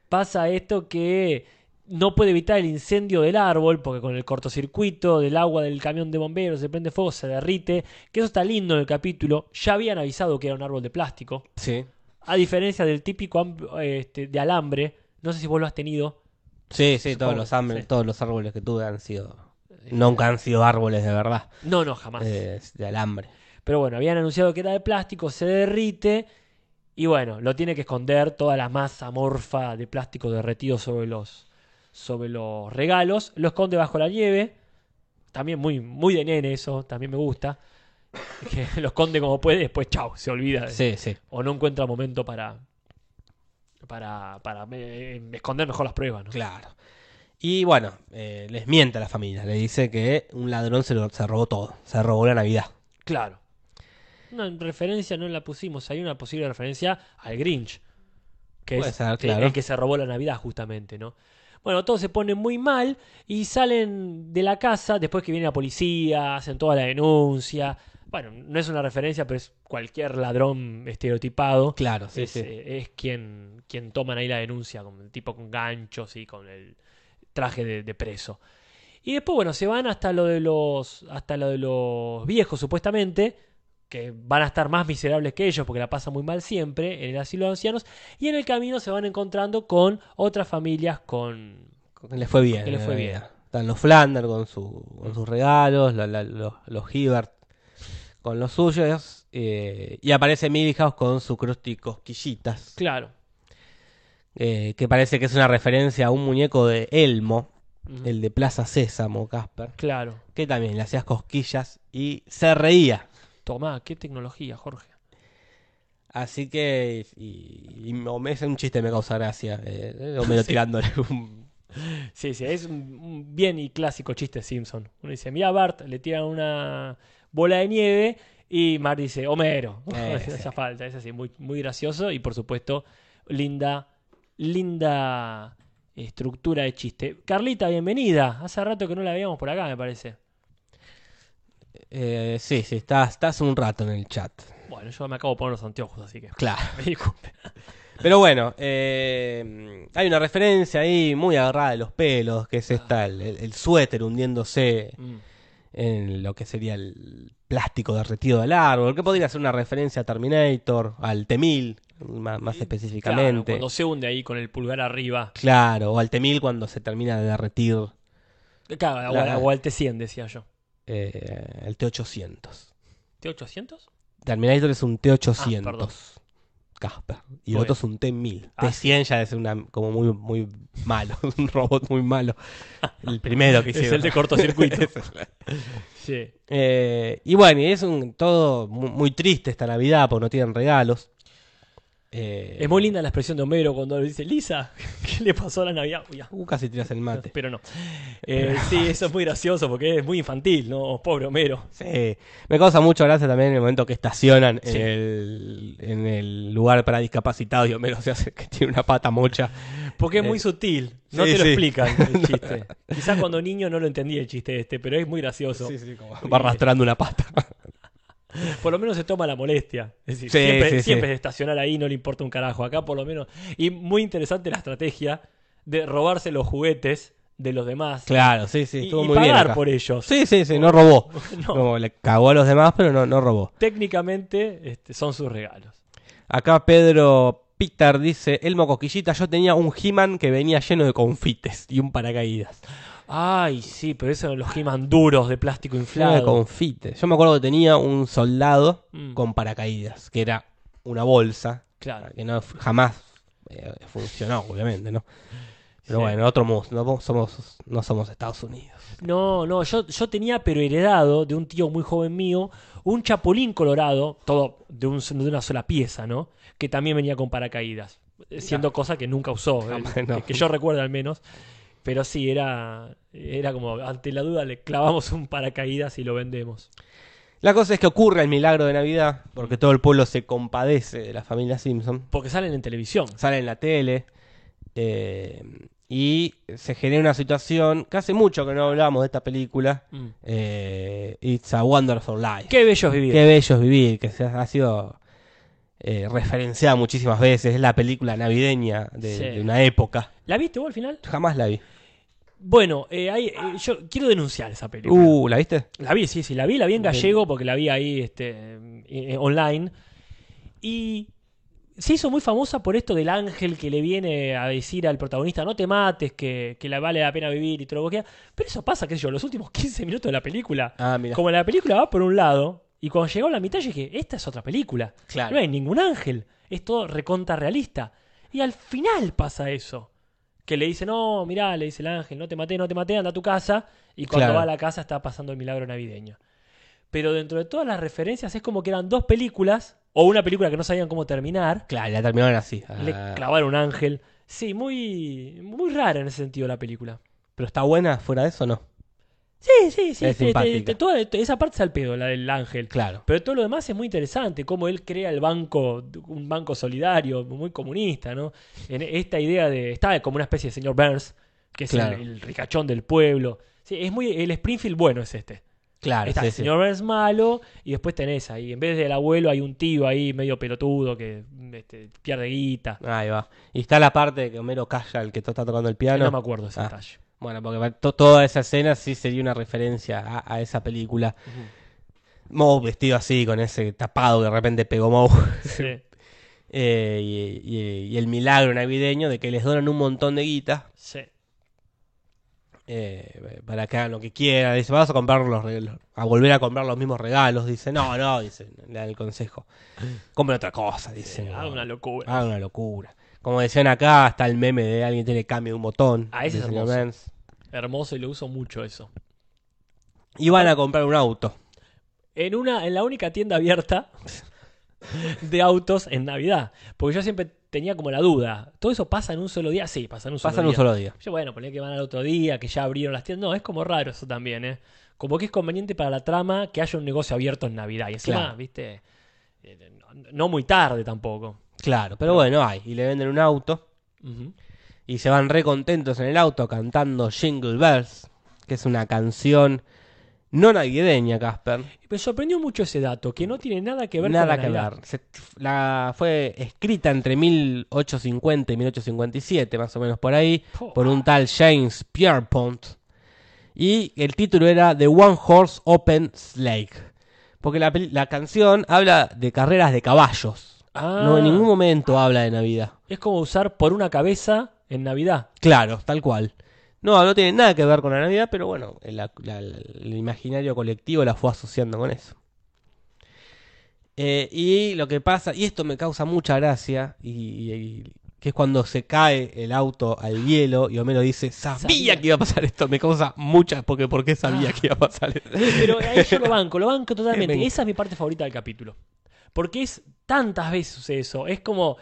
pasa esto que no puede evitar el incendio del árbol, porque con el cortocircuito del agua del camión de bomberos se prende fuego, se derrite, que eso está lindo en el capítulo. Ya habían avisado que era un árbol de plástico, Sí. a diferencia del típico este, de alambre. No sé si vos lo has tenido. Sí, sí, todos los, árboles, sí. todos los árboles que tuve han sido. Nunca han sido árboles de verdad. No, no, jamás. eh, de alambre. Pero bueno, habían anunciado que era de plástico, se derrite y bueno, lo tiene que esconder toda la masa amorfa de plástico derretido sobre los, sobre los regalos. Lo esconde bajo la nieve. También muy, muy de nene eso, también me gusta. Que lo esconde como puede, después chau, se olvida. de- Sí, sí. O no encuentra momento para, para, para eh, esconder mejor las pruebas, ¿no? Claro. Y bueno, eh, les miente a la familia. Le dice que un ladrón se, lo- se robó todo. Se robó la Navidad. Claro. Una referencia no la pusimos. Hay una posible referencia al Grinch. Que Puede es ser, claro. el que se robó la Navidad, justamente, ¿no? Bueno, todos se ponen muy mal y salen de la casa después que viene la policía, hacen toda la denuncia. Bueno, no es una referencia, pero es cualquier ladrón estereotipado. Claro, sí, es, sí. eh, es quien, quien toman ahí la denuncia, con el tipo con ganchos y con el traje de, de preso. Y después, bueno, se van hasta lo de los. hasta lo de los viejos, supuestamente. Que van a estar más miserables que ellos porque la pasan muy mal siempre en el asilo de ancianos. Y en el camino se van encontrando con otras familias con. Que le fue bien. Que le en fue bien. Están los Flanders con, su, con sus regalos, la- la- los, los Hibbert con los suyos. eh, y aparece Milhouse con su Krusty Cosquillitas. Claro. eh, que parece que es una referencia a un muñeco de Elmo, el de Plaza Sésamo, Casper. Claro. Que también le hacías cosquillas y se reía. Tomá, qué tecnología, Jorge. Así que. Y, y me- es un chiste, me causa gracia. Eh, Homero tirándole un. Sí, sí, es un, un bien y clásico chiste Simpson. Uno dice, mira Bart, le tiran una bola de nieve y Bart dice, Homero. Eh, hace falta, es así, muy, muy gracioso y por supuesto, linda, linda estructura de chiste. Carlita, bienvenida. Hace rato que no la veíamos por acá, me parece. Eh, sí, sí, estás, estás un rato en el chat. Bueno, yo me acabo de poner los anteojos, así que Claro. me disculpe. Pero bueno, eh, hay una referencia ahí muy agarrada de los pelos, que es esta, el, el- el suéter hundiéndose Mm. En lo que sería el plástico derretido del árbol, que podría ser una referencia a Terminator, al T-1000, más, más Claro, específicamente. cuando se hunde ahí con el pulgar arriba. Claro, o al T-1000 cuando se termina de derretir Claro, La- o, al T100, decía yo. eh, el T-800. ¿T800? Terminator es un Ah, T-800. perdón. Casper. Y el otro es un T-1000. Ah, T-100 ya es una, como muy, muy malo. un robot muy malo. El primero que Es hicieron. el de cortocircuito. Sí. Eh, y bueno, y es un todo muy, muy triste esta Navidad porque no tienen regalos. Eh, Es muy linda la expresión de Homero cuando le dice, Lisa, ¿qué le pasó a la Navidad? Uy, Uh, casi tiras el mate. pero no. Eh, sí, eso es muy gracioso porque es muy infantil, ¿no? Pobre Homero. Sí. Me causa mucho gracia también en el momento que estacionan Sí. en, el, en el lugar para discapacitados y Homero se hace que tiene una pata mocha. Porque es muy Eh, sutil. No sí, te lo sí. explican el chiste. Quizás cuando niño no lo entendía el chiste este, pero es muy gracioso. Va arrastrando una pata. Por lo menos se toma la molestia. Es decir, Sí, siempre, sí, siempre sí. es estacionar ahí, no le importa un carajo. Acá por lo menos. Y muy interesante la estrategia de robarse los juguetes de los demás. Claro, sí, sí, y, estuvo y muy bien. pagar acá. por ellos. Sí, sí, sí, no robó. No. Como le cagó a los demás, pero no, no robó. Técnicamente este, son sus regalos. Acá Pedro Peter dice, Elmo Coquillita, yo tenía un He-Man que venía lleno de confites y un paracaídas. Ay, sí, pero esos son los He-Man duros de plástico de inflado. confites. Yo me acuerdo que tenía un soldado Mm. con paracaídas, que era una bolsa, Claro. que no jamás eh, funcionó, obviamente, ¿no? Pero Sí. bueno, otro mundo, no somos, no somos Estados Unidos. No, no, yo, yo tenía, pero heredado de un tío muy joven mío, un chapulín colorado, todo de, un- de una sola pieza, ¿no? Que también venía con paracaídas, siendo cosa que nunca usó, eh, Jamás, no. que, que yo recuerdo al menos. Pero sí, era, era como, ante la duda le clavamos un paracaídas y lo vendemos. La cosa es que ocurre el milagro de Navidad, porque todo el pueblo se compadece de la familia Simpson. Porque salen en televisión. sale en la tele eh, y se genera una situación que hace mucho que no hablábamos de esta película Mm. eh, It's a Wonderful Life Qué bello es vivir. Qué bello es vivir que se ha sido eh, referenciada muchísimas veces es la película navideña de, Sí. de una época ¿La viste vos al final? jamás la vi Bueno, eh, hay- eh, yo quiero denunciar esa película. uh ¿la viste? La vi, sí, sí, la vi, la vi en gallego porque la vi ahí este, eh, online. Y se hizo muy famosa por esto del ángel que le viene a decir al protagonista, no te mates, que, que la vale la pena vivir y todo lo que. Pero eso pasa, qué sé yo, los últimos 15 minutos de la película. ah mira Como la película va por un lado, y cuando llegó a la mitad yo dije, esta es otra película. Claro. No hay ningún ángel, es todo recontra realista. Y al final pasa eso. Que le dice, no, mirá, le dice el ángel, no te maté, no te maté, anda a tu casa. Y cuando Claro. va a la casa está pasando el milagro navideño. Pero dentro de todas las referencias es como que eran dos películas, o una película que no sabían cómo terminar. claro la terminaron así Le Ah, clavaron un ángel. Sí, muy, muy rara en ese sentido la película. pero está buena fuera de eso no Sí, sí, sí. Es te- te- simpática. te- toda- esa parte es al pedo, la del ángel. claro Pero todo lo demás es muy interesante, cómo él crea el banco, un banco solidario, muy comunista, ¿no? En esta idea de. Está como una especie de señor Burns, que es el- Claro. el, ricachón del pueblo. Sí, es muy. El Springfield bueno es este. claro Está sí, el sí. señor Burns malo, y después tenés ahí, en vez del abuelo, hay un tío ahí medio pelotudo que este, pierde guita. ahí va y está la parte de que Homero calla el que está tocando el piano No me acuerdo ese Ah. detalle. Bueno, porque to- toda esa escena sí sería una referencia a, a esa película. Moe vestido así, con ese tapado que de repente pegó Moe. Sí, Eh, y, y- y el milagro navideño de que les donan un montón de guita. sí. eh, para que hagan lo que quieran. Dice, vas a comprar los regalos, a volver a comprar los mismos regalos. Dice, no, no, dice, le dan el consejo. Compren otra cosa, dice. Ah, una locura. Ah, una locura. Como decían acá, está el meme de alguien tiene cambio de un botón. Ah, ese es hermoso. Benz. Hermoso y lo uso mucho eso. Y van a comprar un auto. En una, en la única tienda abierta de autos en Navidad. Porque yo siempre tenía como la duda. ¿Todo eso pasa en un solo día? Sí, pasa en un solo Pasan día. un solo día. Yo, bueno, ponía que van al otro día, que ya abrieron las tiendas. No, es como raro eso también, ¿eh? Como que es conveniente para la trama que haya un negocio abierto en Navidad. Y encima, Claro. viste, eh, no, no muy tarde tampoco. Claro, pero bueno, hay. Y le venden un auto. Y se van re contentos en el auto cantando Jingle Bells, que es una canción no navideña, Casper. Me sorprendió mucho ese dato, que no tiene nada que ver Nada con la que ver. Se- la, fue escrita entre 1850 y 1857, más o menos por ahí, Po. por un tal James Pierpont. Y el título era The One Horse Open Sleigh. Porque la canción habla de carreras de caballos. Ah, No en ningún momento habla de Navidad. Es como usar por una cabeza en Navidad. Claro, tal cual. No, no tiene nada que ver con la Navidad, pero bueno, el, imaginario colectivo la fue asociando con eso. Eh, y lo que pasa, y esto me causa mucha gracia, y, y- que es cuando se cae el auto al hielo y Homero dice, sabía, Sabía. que iba a pasar esto, me causa mucha, porque ¿por qué sabía que iba a pasar esto? Pero ahí yo lo banco, lo banco totalmente. Esa es mi parte favorita del capítulo. Porque es tantas veces eso. Es como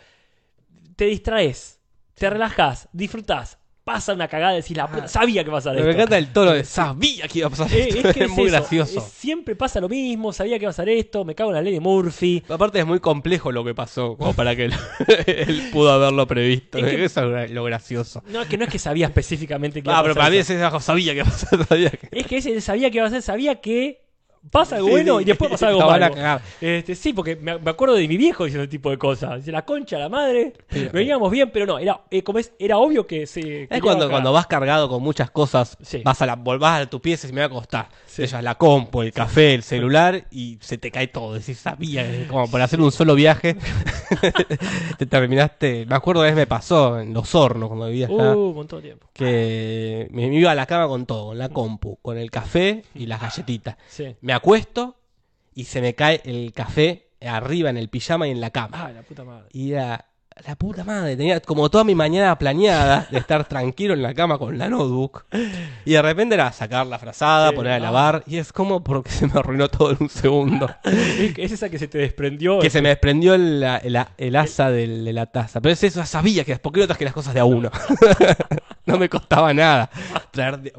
te distraes, te relajas, disfrutás, pasa una cagada y decís, la puta, sabía que pasaba Ah. Me esto. encanta el tono de sabía que iba a pasar Eh, esto, es que es, es muy eso, gracioso. es- siempre pasa lo mismo, sabía que iba a pasar esto, me cago en la ley de Murphy. Aparte es muy complejo lo que pasó, como para que él, él pudo haberlo previsto. Es que- Eso es lo gracioso. No, es que no es que sabía específicamente que iba Ah, a pero pasar para mí eso. ese abajo sabía que iba a pasar, sabía que... Es que ese sabía que iba a ser, sabía que pasa algo Sí, bueno sí. y después pasa algo malo. Este, sí, porque me, me acuerdo de mi viejo diciendo ese tipo de cosas. Dice, la concha, la madre, Sí. veníamos bien, pero no, era, eh, como es, era obvio que se... Es cuando, cuando vas cargado con muchas cosas, vas a la, volvás a tu pieza y me va a costar. Ellas la compu, el café, el celular y se te cae todo. Decís, sabía, como por hacer un solo viaje, te terminaste. Me acuerdo una vez me pasó en los hornos cuando vivía allá. Uh, un montón de tiempo. Que me, me iba a la cama con todo, con la compu, con el café y las galletitas. Sí. Me acuesto y se me cae el café arriba en el pijama y en la cama. Ah, la puta madre. Y era la puta madre, tenía como toda mi mañana planeada de estar tranquilo en la cama con la notebook. Y de repente era sacar la frazada, Sí, poner a ah. lavar. Y es como porque se me arruinó todo en un segundo. Es, que es esa que se te desprendió. que se me desprendió el, el- el asa del- de la taza. Pero es eso, sabía que ¿por qué no traje las cosas de a uno? no me costaba nada traer de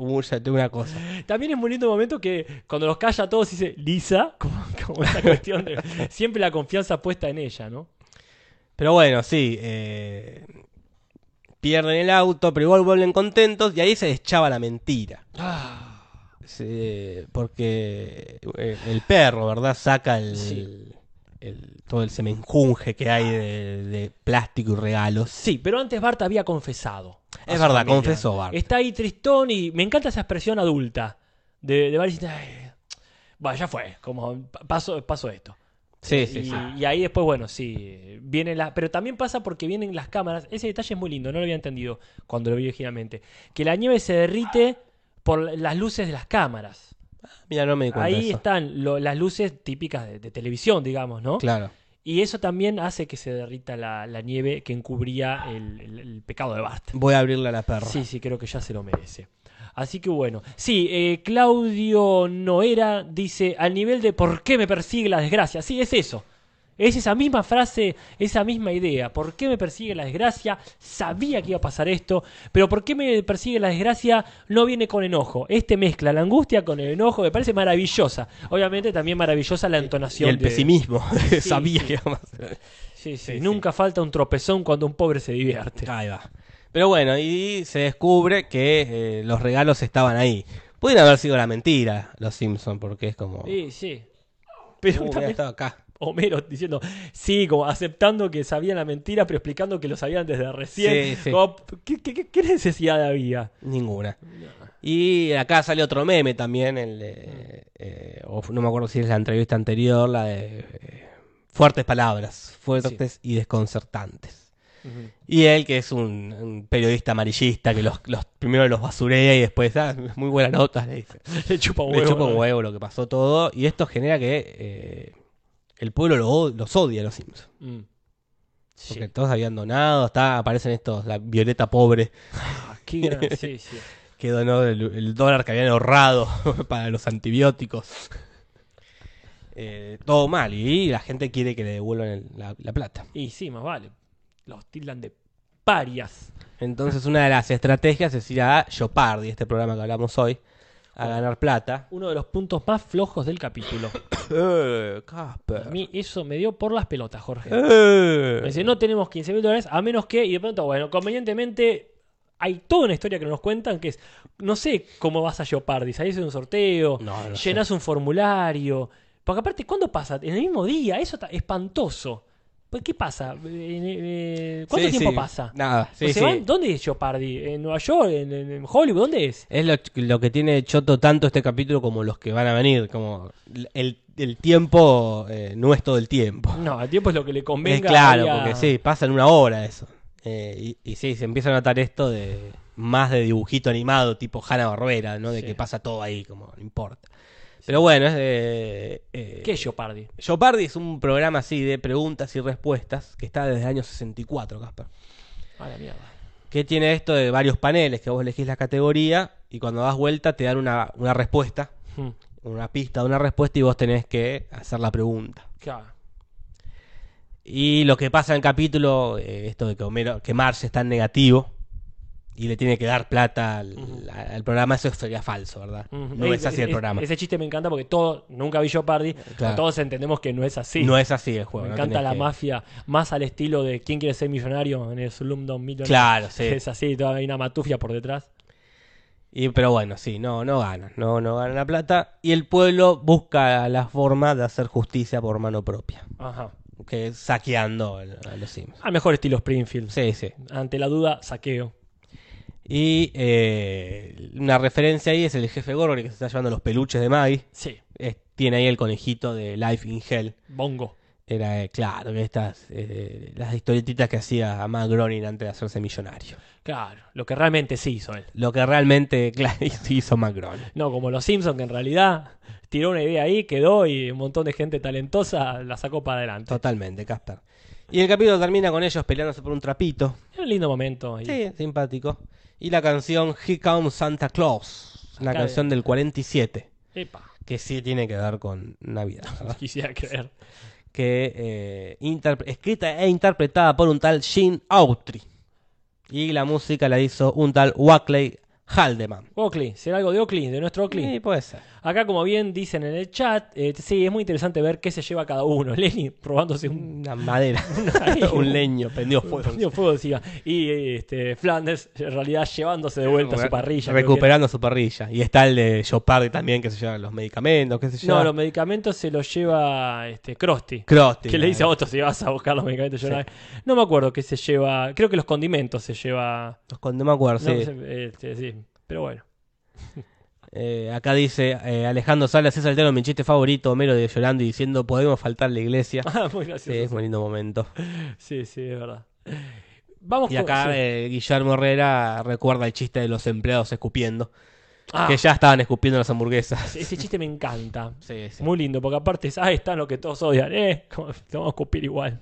una, cosa. También es muy lindo el momento que cuando los calla a todos dice Lisa, como, como esa cuestión de siempre la confianza puesta en ella, ¿no? Pero bueno, sí. eh, pierden el auto, pero igual vuelven contentos. Y ahí se deschaba la mentira. Sí, porque eh, el perro, ¿verdad? Saca el, Sí. el- todo el semenjunje que hay de, de plástico y regalos. Sí, pero antes Bart había confesado. Es verdad, familia. confesó Bart. Está ahí tristón y me encanta esa expresión adulta de, de Bart diciendo, "Ay, bueno, ya fue, como pa- pasó, pasó esto. Sí, sí, y, sí. y ahí después, bueno, sí, viene la, pero también pasa porque vienen las cámaras. Ese detalle es muy lindo, no lo había entendido cuando lo vi originalmente. Que la nieve se derrite por las luces de las cámaras. Mira, no me di cuenta de Ahí eso. están lo- las luces típicas de, de televisión, digamos, ¿no? Claro. Y eso también hace que se derrita la, la nieve que encubría el, el- el pecado de Bart. Voy a abrirle a la perra. Sí, sí, creo que ya se lo merece. Así que bueno. Sí, eh, Claudio Noera dice, al nivel de ¿por qué me persigue la desgracia? Sí, es eso. Es esa misma frase, esa misma idea. ¿Por qué me persigue la desgracia? Sabía que iba a pasar esto, pero ¿por qué me persigue la desgracia? No viene con enojo. Este mezcla la angustia con el enojo, me parece maravillosa. Obviamente también maravillosa la Y entonación. el de- pesimismo. Sabía sí. que iba a pasar. Sí. Nunca falta un tropezón cuando un pobre se divierte. Ahí va. Pero bueno, y se descubre que eh, los regalos estaban ahí. Pueden haber sido la mentira, los Simpsons, porque es como. Sí, sí. Pero "Uh, también estaba acá. Homero diciendo, sí, como aceptando que sabían la mentira, pero explicando que lo sabían desde recién. Sí, sí. Como, ¿qué, qué- qué- qué necesidad había? Ninguna. Y acá sale otro meme también, el de, eh, o no me acuerdo si es la entrevista anterior, la de eh, fuertes palabras, fuertes y desconcertantes. Y él, que es un, un periodista amarillista, que los, los primero los basurea y después, ah, muy buena nota, le dice. Le chupa un Le huevo. chupa un huevo lo que pasó todo. Y esto genera que eh, el pueblo lo los odia a los Simpsons. Mm. Sí. Todos habían donado, está, aparecen estos, la Violeta pobre, Ah, qué gran- sí, sí. que donó el, el dólar que habían ahorrado para los antibióticos. Eh, todo mal, y la gente quiere que le devuelvan el- la, la plata. Y sí, más vale. Los tildan de parias. Entonces una de las estrategias es ir a Jeopardy, este programa que hablamos hoy, a ganar plata. Uno de los puntos más flojos del capítulo. Eh, A Casper. mí eso me dio por las pelotas, Jorge. Eh. Me dice, no tenemos 15 mil dólares, a menos que, y de pronto, bueno, convenientemente, hay toda una historia que nos cuentan que es, no sé cómo vas a Jeopardy, salís de un sorteo, No, no llenas un formulario, porque aparte, ¿cuándo pasa? En el mismo día, eso está espantoso. Pues, ¿Qué pasa? Eh, ¿Cuánto Sí, tiempo sí. pasa? Nada, sí, se sí. van- ¿Dónde es Jeopardy? ¿En Nueva York? ¿En, en- Hollywood? ¿Dónde es? Es lo, lo que tiene choto tanto este capítulo como los que van a venir, como el, el tiempo eh, no es todo el tiempo. No, el tiempo es lo que le Es convenga. claro, ahí a- porque sí, pasa en una hora eso. Eh, y, y sí, se empieza a notar esto de más de dibujito animado, tipo Hanna Barbera, ¿no? De que pasa todo ahí, como no importa. Pero bueno, es de. eh, ¿Qué es Jeopardy? Jeopardy es un programa así de preguntas y respuestas que está desde el año 64, Casper. A la mierda. Que tiene esto de varios paneles que vos elegís la categoría y cuando das vuelta te dan una, una respuesta, Hmm, una pista de una respuesta y vos tenés que hacer la pregunta. claro. Y lo que pasa en el capítulo, eh, esto de que, Homero, que Marge es tan negativo y le tiene que dar plata al, programa, eso sería falso, ¿verdad? No es así el programa. Ese chiste me encanta porque todo, nunca vi Jeopardy, pero todos entendemos que no es así. No es así el juego. me no encanta la que- mafia, más al estilo de ¿Quién quiere ser millonario? en el Slumdog Millionaire. Claro, sí. Es así, toda hay una matufia por detrás. Y, pero bueno, sí, no, no ganan, no, no ganan la plata. Y el pueblo busca la forma de hacer justicia por mano propia, Ajá. que saqueando a los Sims. Al mejor estilo Springfield. Sí, sí. Ante la duda, saqueo. Y eh, una referencia ahí es el jefe Gorgory que se está llevando los peluches de Maggie. Sí, Es- tiene ahí el conejito de Life in Hell. bongo. Era, eh, claro, que estas, eh, las historietitas que hacía a Matt Groening antes de hacerse millonario. Claro, lo que realmente sí hizo él. Lo que realmente claro, hizo Matt Groening. No como los Simpsons, que en realidad tiró una idea ahí, quedó y un montón de gente talentosa la sacó para adelante. Totalmente, Casper. Y el capítulo termina con ellos peleándose por un trapito. Es un lindo momento. ahí. Sí, simpático. Y la canción Here Comes Santa Claus. Una Acá- canción del 47. Epa, Que sí tiene que ver con Navidad. quisiera creer. que eh, escrita e interpretada por un tal Gene Autry. Y la música la hizo un tal Wackley Haldeman. Oakley, ¿será algo de Oakley? ¿De nuestro Oakley? Sí, puede ser. Acá, como bien dicen en el chat, eh, sí, es muy interesante ver qué se lleva cada uno. Lenny probándose un, Una madera. Un leño, prendió fuego. Prendió fuego encima. Y eh, este, Flanders, en realidad, llevándose de vuelta su parrilla. Recuperando su parrilla. Y está el de Jeopardy también, que se lleva los medicamentos, qué que- yo. No, los medicamentos se los lleva este, Krusty. Krusty, Que le dice a claro. otro si vas a buscar los medicamentos. yo no, no me acuerdo qué se lleva. Creo que los condimentos se lleva. Los con- no me acuerdo, sí. este, sí. Pero bueno. Eh, acá dice eh, Alejandro Salas, es altero mi chiste favorito, Homero de llorando y diciendo podemos faltar la iglesia. Ah, muy Sí, gracioso. es un lindo momento. Sí, sí, es verdad. Vamos Y acá sí. eh, Guillermo Herrera recuerda el chiste de los empleados escupiendo. Ah, Que ya estaban escupiendo las hamburguesas. ese chiste me encanta. Sí, sí. Muy lindo, porque aparte es, ah, está lo que todos odian, eh, como- te vamos a escupir igual.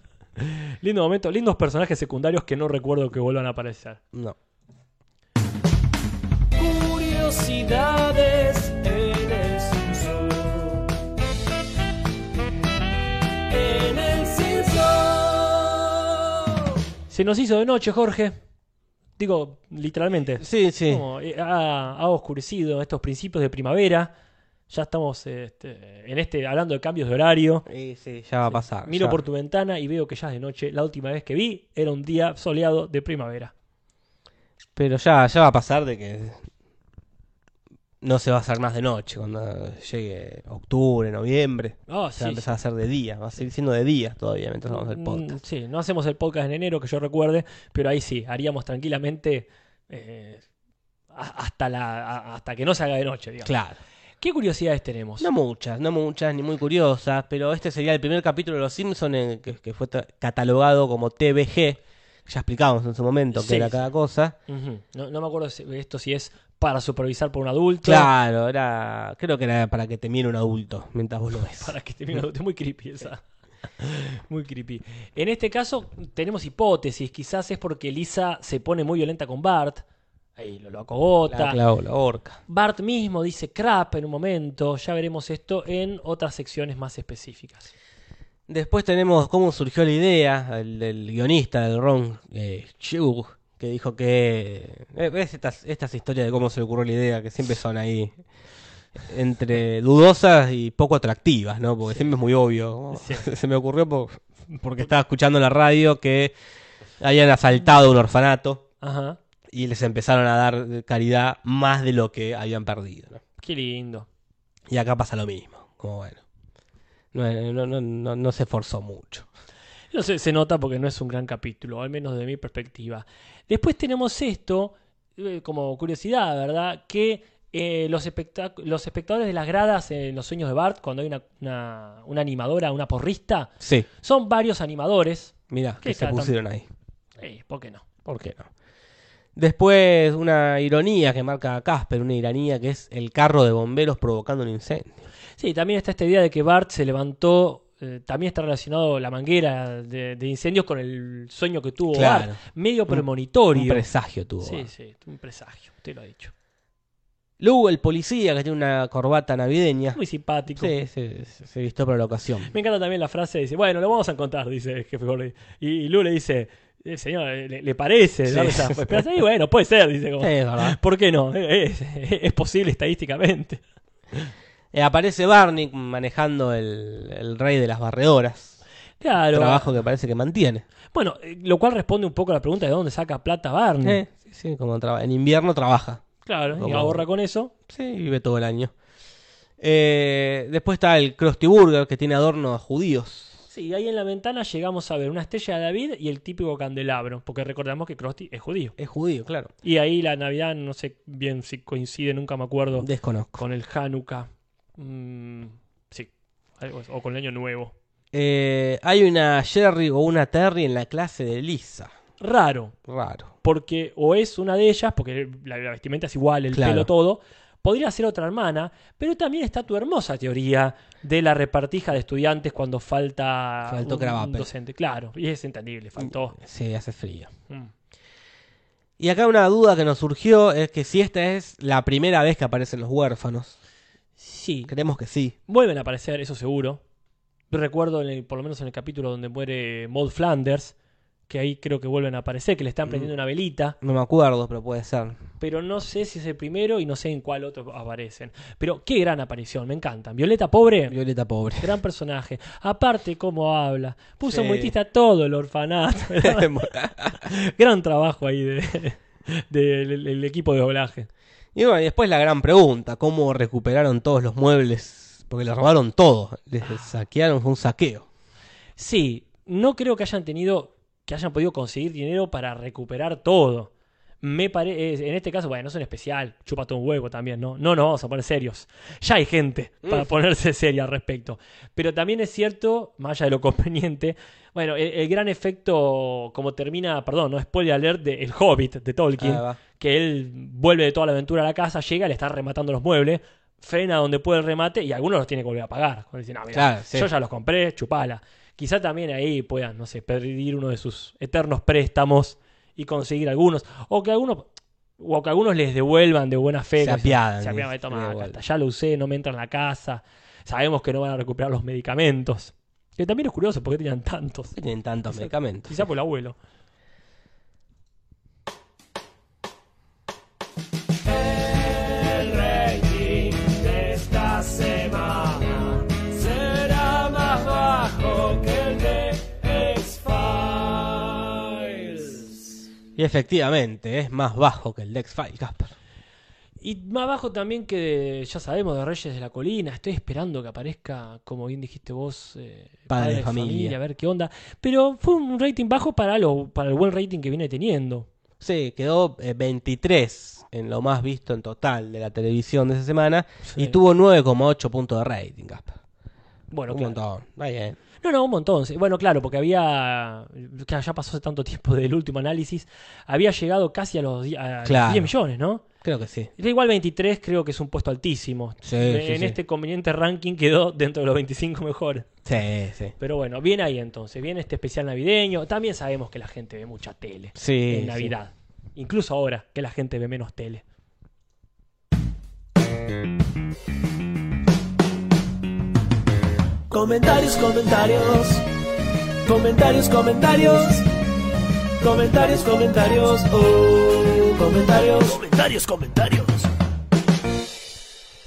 Lindo momento, lindos personajes secundarios que no recuerdo que vuelvan a aparecer. No. Curiosidades en el Simpson. En el Simpson. Se nos hizo de noche, Jorge. Digo, literalmente. Sí, sí. Como, eh, ha, ha oscurecido estos principios de primavera. Ya estamos este, en este hablando de cambios de horario. Sí, sí, ya va a pasar. Miro ya. por tu ventana y veo que ya es de noche. La última vez que vi era un día soleado de primavera. Pero ya, ya va a pasar de que no se va a hacer más de noche cuando llegue octubre, noviembre. Ah, Se va a sí, empezar a hacer de día. Va a seguir siendo de día todavía mientras vamos el Mm, podcast. Sí, no hacemos el podcast en enero que yo recuerde, pero ahí sí, haríamos tranquilamente eh, hasta, la, hasta que no se haga de noche, digamos. Claro. ¿Qué curiosidades tenemos? No muchas, no muchas ni muy curiosas, pero este sería el primer capítulo de Los Simpsons que, que fue catalogado como TVG, Ya explicamos en su momento Sí, qué era cada cosa. No, no me acuerdo si esto si es para supervisar por un adulto. Claro, era. Creo que era para que te mire un adulto mientras vos lo ves. Para que te mire un adulto. Muy creepy esa. Muy creepy. En este caso tenemos hipótesis. Quizás es porque Lisa se pone muy violenta con Bart. Ahí lo, lo acogota. La la horca. Bart mismo dice crap en un momento. Ya veremos esto en otras secciones más específicas. Después tenemos cómo surgió la idea, el del guionista del Ron eh, que dijo que... eh, ¿Ves estas, estas historias de cómo se le ocurrió la idea? Que siempre son ahí entre dudosas y poco atractivas, ¿no? Porque siempre es muy obvio. Sí. Se me ocurrió por- porque estaba escuchando en la radio que habían asaltado un orfanato Ajá. y les empezaron a dar caridad más de lo que habían perdido, ¿no? Qué lindo. Y acá pasa lo mismo, como bueno. No, no, no, no, no se esforzó mucho. No sé, se nota porque no es un gran capítulo, al menos de mi perspectiva. Después tenemos esto, eh, como curiosidad, ¿verdad? Que eh, los, los espectadores de las gradas en Los Sueños de Bart, cuando hay una, una- una animadora, una porrista, Sí, son varios animadores. mira, ¿Qué que se pusieron ahí. Eh, ¿Por qué no? ¿Por qué no? Después, una ironía que marca Casper, una ironía que es el carro de bomberos provocando un incendio. Sí, también está esta idea de que Bart se levantó, eh, también está relacionado la manguera de, de incendios con el sueño que tuvo Claro. Bart, medio premonitorio. Un presagio tuvo. sí, sí, un presagio, usted lo ha dicho. Luego el policía que tiene una corbata navideña. Muy simpático. Sí, se, se- se vistió para la ocasión. Me encanta también la frase, dice, bueno, lo vamos a encontrar, dice el jefe Gordy. Y, y Lu le dice, "Eh, señor, ¿le, le parece? Sí. darle esa esperanza?" Y bueno, puede ser, dice. Como, Sí, es verdad. ¿Por qué no? Es, es posible estadísticamente. Eh, aparece Barney manejando el, el rey de las barredoras. Claro. Trabajo que parece que mantiene. Bueno, eh, lo cual responde un poco a la pregunta de dónde saca plata Barney. Eh, sí, sí, como en invierno trabaja. Claro, y ahorra con eso. Sí, vive todo el año. Eh, después está el Krusty Burger que tiene adornos judíos. Sí, ahí en la ventana llegamos a ver una estrella de David y el típico candelabro, porque recordamos que Krusty es judío. Es judío, claro. Y ahí la Navidad, no sé bien si coincide, nunca me acuerdo, Desconozco. con el Hanukkah. Mm, sí, o con el Año Nuevo. Eh, hay una Jerry o una Terry en la clase de Lisa. Raro, Raro. porque o es una de ellas, porque la, la vestimenta es igual, el Claro. pelo todo. Podría ser otra hermana, pero también está tu hermosa teoría de la repartija de estudiantes cuando falta Faltó un, docente. Claro, y es entendible, faltó. Sí, hace frío. Mm. Y acá una duda que nos surgió es que si esta es la primera vez que aparecen los huérfanos. Sí, Creemos que sí. vuelven a aparecer, eso seguro. Recuerdo, en el- por lo menos en el capítulo donde muere Maud Flanders, que ahí creo que vuelven a aparecer, que le están prendiendo una velita, No me acuerdo, pero puede ser. pero no sé si es el primero y no sé en cuál otro aparecen. Pero qué gran aparición, me encantan. Violeta Pobre, Violeta pobre. gran personaje. Aparte, cómo habla. Puso Sí. multista todo el orfanato. gran trabajo ahí de- del del equipo de doblaje. Y bueno, y después la gran pregunta, ¿cómo recuperaron todos los muebles? Porque les robaron todo, les saquearon, fue un saqueo. Sí, no creo que hayan tenido, que hayan podido conseguir dinero para recuperar todo. Me parece, en este caso, bueno, no es un especial, chúpate un huevo también, ¿no? No nos vamos a poner serios. Ya hay gente para ponerse seria al respecto. Pero también es cierto, más allá de lo conveniente, bueno, el, el gran efecto, como termina, perdón, no spoiler alert, de El Hobbit de Tolkien, Ah, que él vuelve de toda la aventura a la casa, llega, le está rematando los muebles, frena donde puede el remate y algunos los tiene que volver a pagar. Dicen, "Ah, mirá, Claro, sí. yo ya los compré, chupala. Quizá también ahí puedan, no sé, pedir uno de sus eternos préstamos y conseguir algunos. O que algunos, o que algunos les devuelvan de buena fe. Se apiadan, Se apiadan, toma, de acá está, ya lo usé, no me entra en la casa. Sabemos que no van a recuperar los medicamentos. Que también es curioso porque tenían tantos. ¿Qué tienen tantos medicamentos? Quizá por el abuelo. Y efectivamente, es más bajo que el Dex File, Casper. Y más bajo también que ya sabemos de Reyes de la Colina. Estoy esperando que aparezca, como bien dijiste vos, eh, Padre de familia. a ver qué onda. Pero fue un rating bajo para, lo, para el buen rating que viene teniendo. Sí, quedó eh, 23 en lo más visto en total de la televisión de esa semana Sí. y tuvo 9,8 puntos de rating, Casper. Bueno, un claro. montón. Está bien. No, no, un montón. Bueno, claro, porque había. Claro, ya pasó hace tanto tiempo del último análisis. Había llegado casi a los, a los Claro. 10 millones, ¿no? Creo que sí. Igual 23, creo que es un puesto altísimo. Sí, en sí, sí. este conveniente ranking quedó dentro de los 25 mejores. Sí, sí. Pero bueno, viene ahí entonces. Viene este especial navideño. También sabemos que la gente ve mucha tele en. Navidad. Incluso ahora que la gente ve menos tele. Comentarios, comentarios. Comentarios, comentarios. Comentarios, comentarios. Oh, comentarios. Comentarios, comentarios.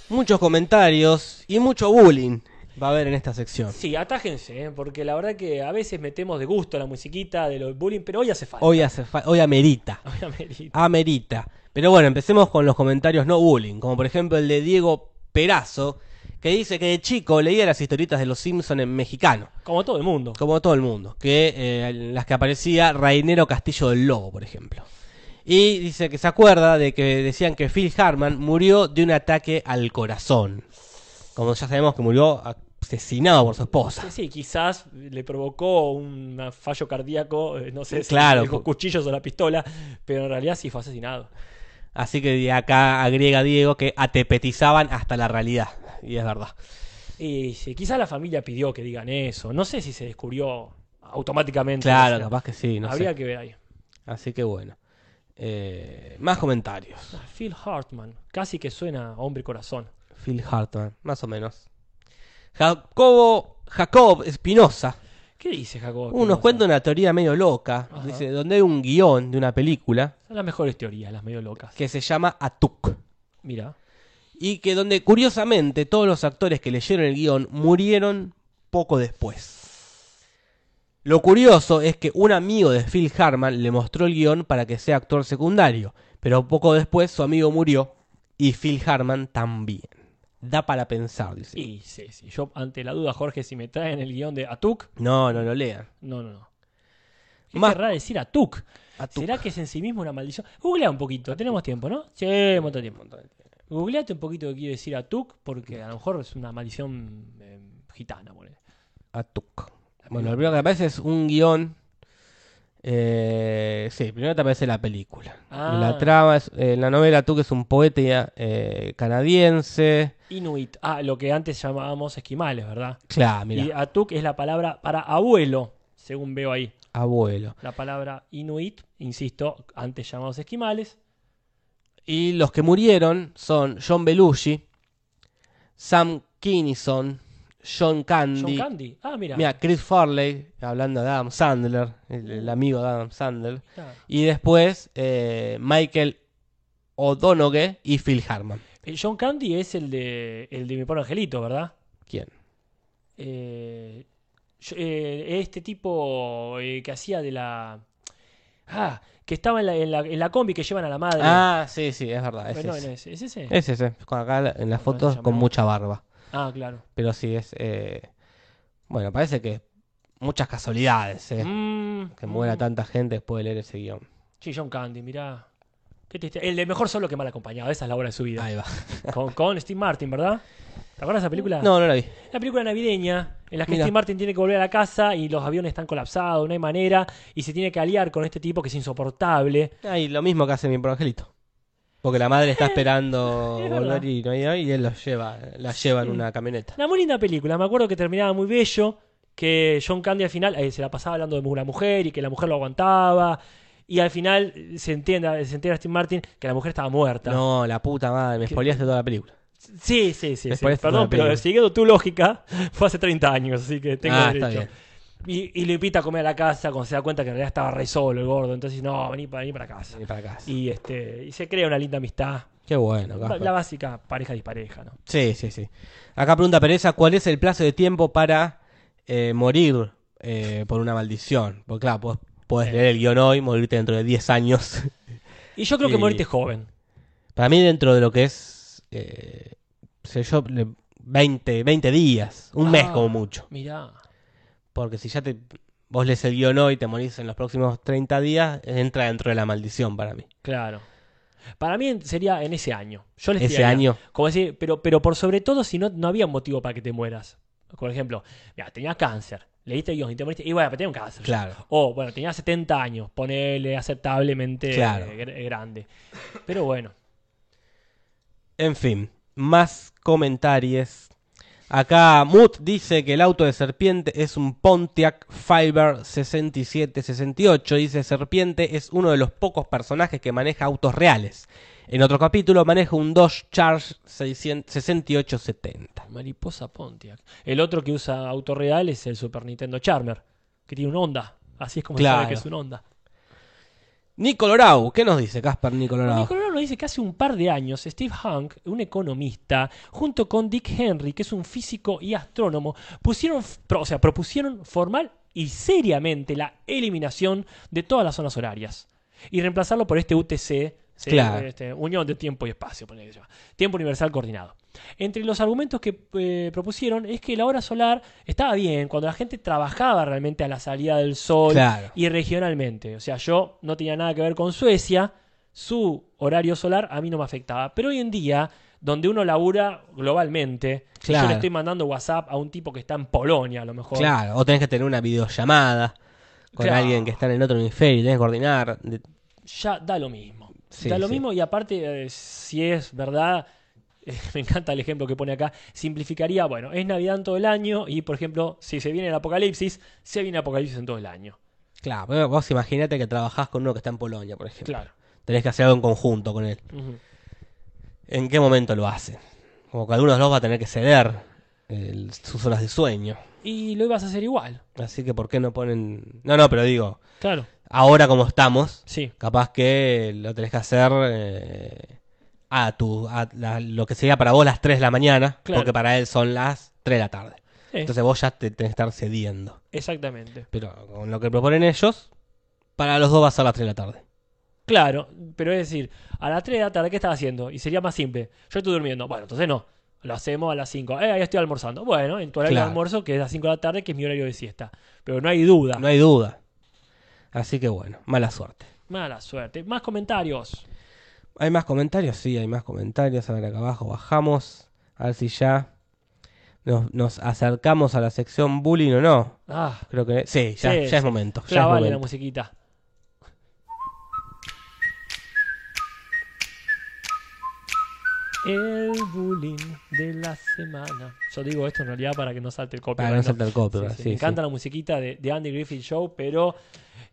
Muchos comentarios y mucho bullying va a haber en esta sección. Sí, atájense, ¿eh? porque la verdad que a veces metemos de gusto la musiquita de los bullying, pero hoy hace falta. Hoy, hace fa- hoy amerita. Hoy amerita. Amerita. Pero bueno, empecemos con los comentarios no bullying, como por ejemplo el de Diego Perazo, que dice que de chico leía las historietas de los Simpson en mexicano, Como todo el mundo. como todo el mundo, que eh, en las que aparecía Rainero Castillo del Lobo, por ejemplo. Y dice que se acuerda de que decían que Phil Hartman murió de un ataque al corazón. Como ya sabemos que murió asesinado por su esposa. Sí, sí, quizás le provocó un fallo cardíaco, eh, no sé si Claro. con cuchillos o la pistola, pero en realidad sí fue asesinado. Así que de acá agrega Diego que atepetizaban hasta la realidad. Y es verdad. Y sí, quizás la familia pidió que digan eso. No sé si se descubrió automáticamente. Claro, O sea, capaz que sí, no Habría sé. que ver ahí. Así que bueno. Eh, más comentarios. Ah, Phil Hartman, casi que suena a hombre corazón. Phil Hartman, más o menos. Jacobo, Jacob Espinosa. ¿Qué dice Jacobo? Uh, nos Espinosa? cuenta una teoría medio loca. Ajá. Dice, donde hay un guion de una película Son las mejores teorías, las medio locas. que se llama Atuk. Mira. Y que donde curiosamente todos los actores que leyeron el guion murieron poco después. Lo curioso es que un amigo de Phil Hartman le mostró el guion para que sea actor secundario, pero poco después su amigo murió y Phil Hartman también. Da para pensar, dice. Y sí, sí. Yo, ante la duda, Jorge, si me traen el guion de Atuk, No, no lo lean. no, no, no. ¿Qué Más- querrá decir Atuk? Atuk. ¿Será que es en sí mismo una maldición? Googlea un poquito, tenemos tiempo, ¿no? Sí, un montón de tiempo. Googleate un poquito qué quiere decir Atuk, porque a lo mejor es una maldición eh, gitana, ponele. Atuk. Bueno, el primero que aparece es un guion. Eh, sí, primero te aparece la película. Ah. La trama es. eh, la novela Atuk es un poeta eh, canadiense. Inuit. Ah, lo que antes llamábamos esquimales, ¿verdad? Claro, mira, Y Atuk es la palabra para abuelo, según veo ahí. abuelo. La palabra Inuit, insisto, antes llamados esquimales. Y los que murieron son John Belushi, Sam Kinison, John Candy. John Candy. Ah, mira. Mira, Chris Farley, hablando de Adam Sandler, el, el amigo de Adam Sandler. Ah. Y después eh, Michael O'Donoghue y Phil Hartman. Eh, John Candy es el de, el de Mi Pobre Angelito, ¿verdad? ¿Quién? Eh, yo- eh, este tipo que hacía de la... Ah, que estaba en la, en la, en la combi que llevan a la madre. Ah, sí, sí, es verdad. Es ese. no, ¿es, es ese? Es ese, con acá en las fotos con mucha barba. Ah, claro. Pero sí, es... eh, Bueno, parece que muchas casualidades, eh, Mm, que muera mm. tanta gente después de leer ese guion. Sí, John Candy, mirá. Qué triste. El de mejor solo que mal acompañado. Esa es la obra de su vida. Ahí va. Con, con Steve Martin, ¿verdad? ¿Te acuerdas de esa película? No, no la vi. La película navideña en la que Mira. Steve Martin tiene que volver a la casa y los aviones están colapsados, no hay manera, y se tiene que aliar con este tipo que es insoportable. Ay, lo mismo que hace mi pro angelito. Porque la madre está esperando es volver y no hay y él los lleva, la lleva en una camioneta. Una muy linda película, me acuerdo que terminaba muy bello, que John Candy al final eh, se la pasaba hablando de una mujer y que la mujer lo aguantaba, y al final se entiende, se entera Steve Martin que la mujer estaba muerta. No, la puta madre, me ¿Qué? spoileaste toda la película. Sí, sí, sí. Sí. Perdón, pero siguiendo tu lógica, fue hace 30 años, así que tengo ah, está derecho. bien. Y, y lo invita a comer a la casa cuando se da cuenta que en realidad estaba re solo el gordo. Entonces, no, vení, para- vení para casa. Vení para casa. Y este y se crea una linda amistad. Qué bueno. La básica pareja dispareja, ¿no? Sí, sí, sí. Acá pregunta Pereza, ¿cuál es el plazo de tiempo para eh, morir eh, por una maldición? Porque claro, podés, podés Eh. leer el guion hoy, morirte dentro de 10 años. Y yo creo que morirte joven. para mí dentro de lo que es, eh, sé yo, le- 20, 20 días, un mes Ah, como mucho. Mirá. Porque si ya te vos lees el guion hoy y te morís en los próximos 30 días, entra dentro de la maldición para mí. Claro. Para mí sería en ese año. Yo les Ese tiraría. año. Como decir, pero, pero por sobre todo si no, no había motivo para que te mueras. Por ejemplo, mira, tenías cáncer, le diste guion y te moriste, y bueno, pero tenía un cáncer. Claro. O, bueno, tenía 70 años, ponele aceptablemente Claro. eh, gr- grande. Pero bueno, En fin, más comentarios. Acá Mood dice que el auto de Serpiente es un Pontiac Fiber 6768. Dice Serpiente es uno de los pocos personajes que maneja autos reales. En otro capítulo maneja un Dodge Charge 600 6870. Mariposa Pontiac. El otro que usa auto real es el Super Nintendo Charmer, que tiene un Honda. Así es como se sabe que es un Honda. Nicolorau, ¿qué nos dice Casper Nicolorau? Nicolás nos dice que hace un par de años Steve Hank, un economista, junto con Dick Henry, que es un físico y astrónomo, pusieron, o sea, propusieron formal y seriamente la eliminación de todas las zonas horarias y reemplazarlo por este UTC. Claro. Este, Unión de Tiempo y Espacio. Tiempo Universal Coordinado. Entre los argumentos que eh, propusieron es que la hora solar estaba bien cuando la gente trabajaba realmente a la salida del sol Claro. y regionalmente. O sea, yo no tenía nada que ver con Suecia, su horario solar a mí no me afectaba. Pero hoy en día, donde uno labura globalmente, si yo Claro. le estoy mandando WhatsApp a un tipo que está en Polonia, a lo mejor. Claro, o tenés que tener una videollamada con Claro. alguien que está en el otro hemisferio, tenés que coordinar. Ya da lo mismo. Sí, da lo sí. mismo y aparte, eh, si es verdad, me encanta el ejemplo que pone acá, simplificaría, bueno, es Navidad en todo el año y, por ejemplo, si se viene el apocalipsis, se viene el apocalipsis en todo el año. Claro, vos imaginate que trabajás con uno que está en Polonia, por ejemplo. Claro. Tenés que hacer algo en conjunto con él. ¿En qué momento lo hacen? Como que alguno de los dos va a tener que ceder el- sus horas de sueño. Y lo ibas a hacer igual. Así que, ¿por qué no ponen.? No, no, pero digo, Claro. ahora como estamos, Sí. capaz que lo tenés que hacer eh, a, tu, a la- lo que sería para vos las 3 de la mañana, Claro. porque para él son las 3 de la tarde. Sí, Entonces vos ya te tenés que estar cediendo. exactamente. Pero con lo que proponen ellos, para los dos va a ser las 3 de la tarde. Claro, pero es decir, a las 3 de la tarde, ¿qué estás haciendo? Y sería más simple. Yo estoy durmiendo. Bueno, entonces no. Lo hacemos a las 5. Eh, ahí estoy almorzando. Bueno, en tu horario Claro. de almuerzo, que es a las 5 de la tarde, que es mi horario de siesta. Pero no hay duda. No hay duda. Así que bueno, mala suerte. Mala suerte. Más comentarios. ¿Hay más comentarios? Sí, hay más comentarios. A ver, acá abajo bajamos. A ver si ya nos, nos acercamos a la sección bullying o no. Ah, Creo que sí, ya, Sí, ya es momento. Ya clavale la musiquita. El bullying de la semana. Yo digo esto en realidad para que no salte el copyright. Para no ¿no? saltar el copyright, Sí, sí, sí, me encanta la musiquita de, de Andy Griffith Show, pero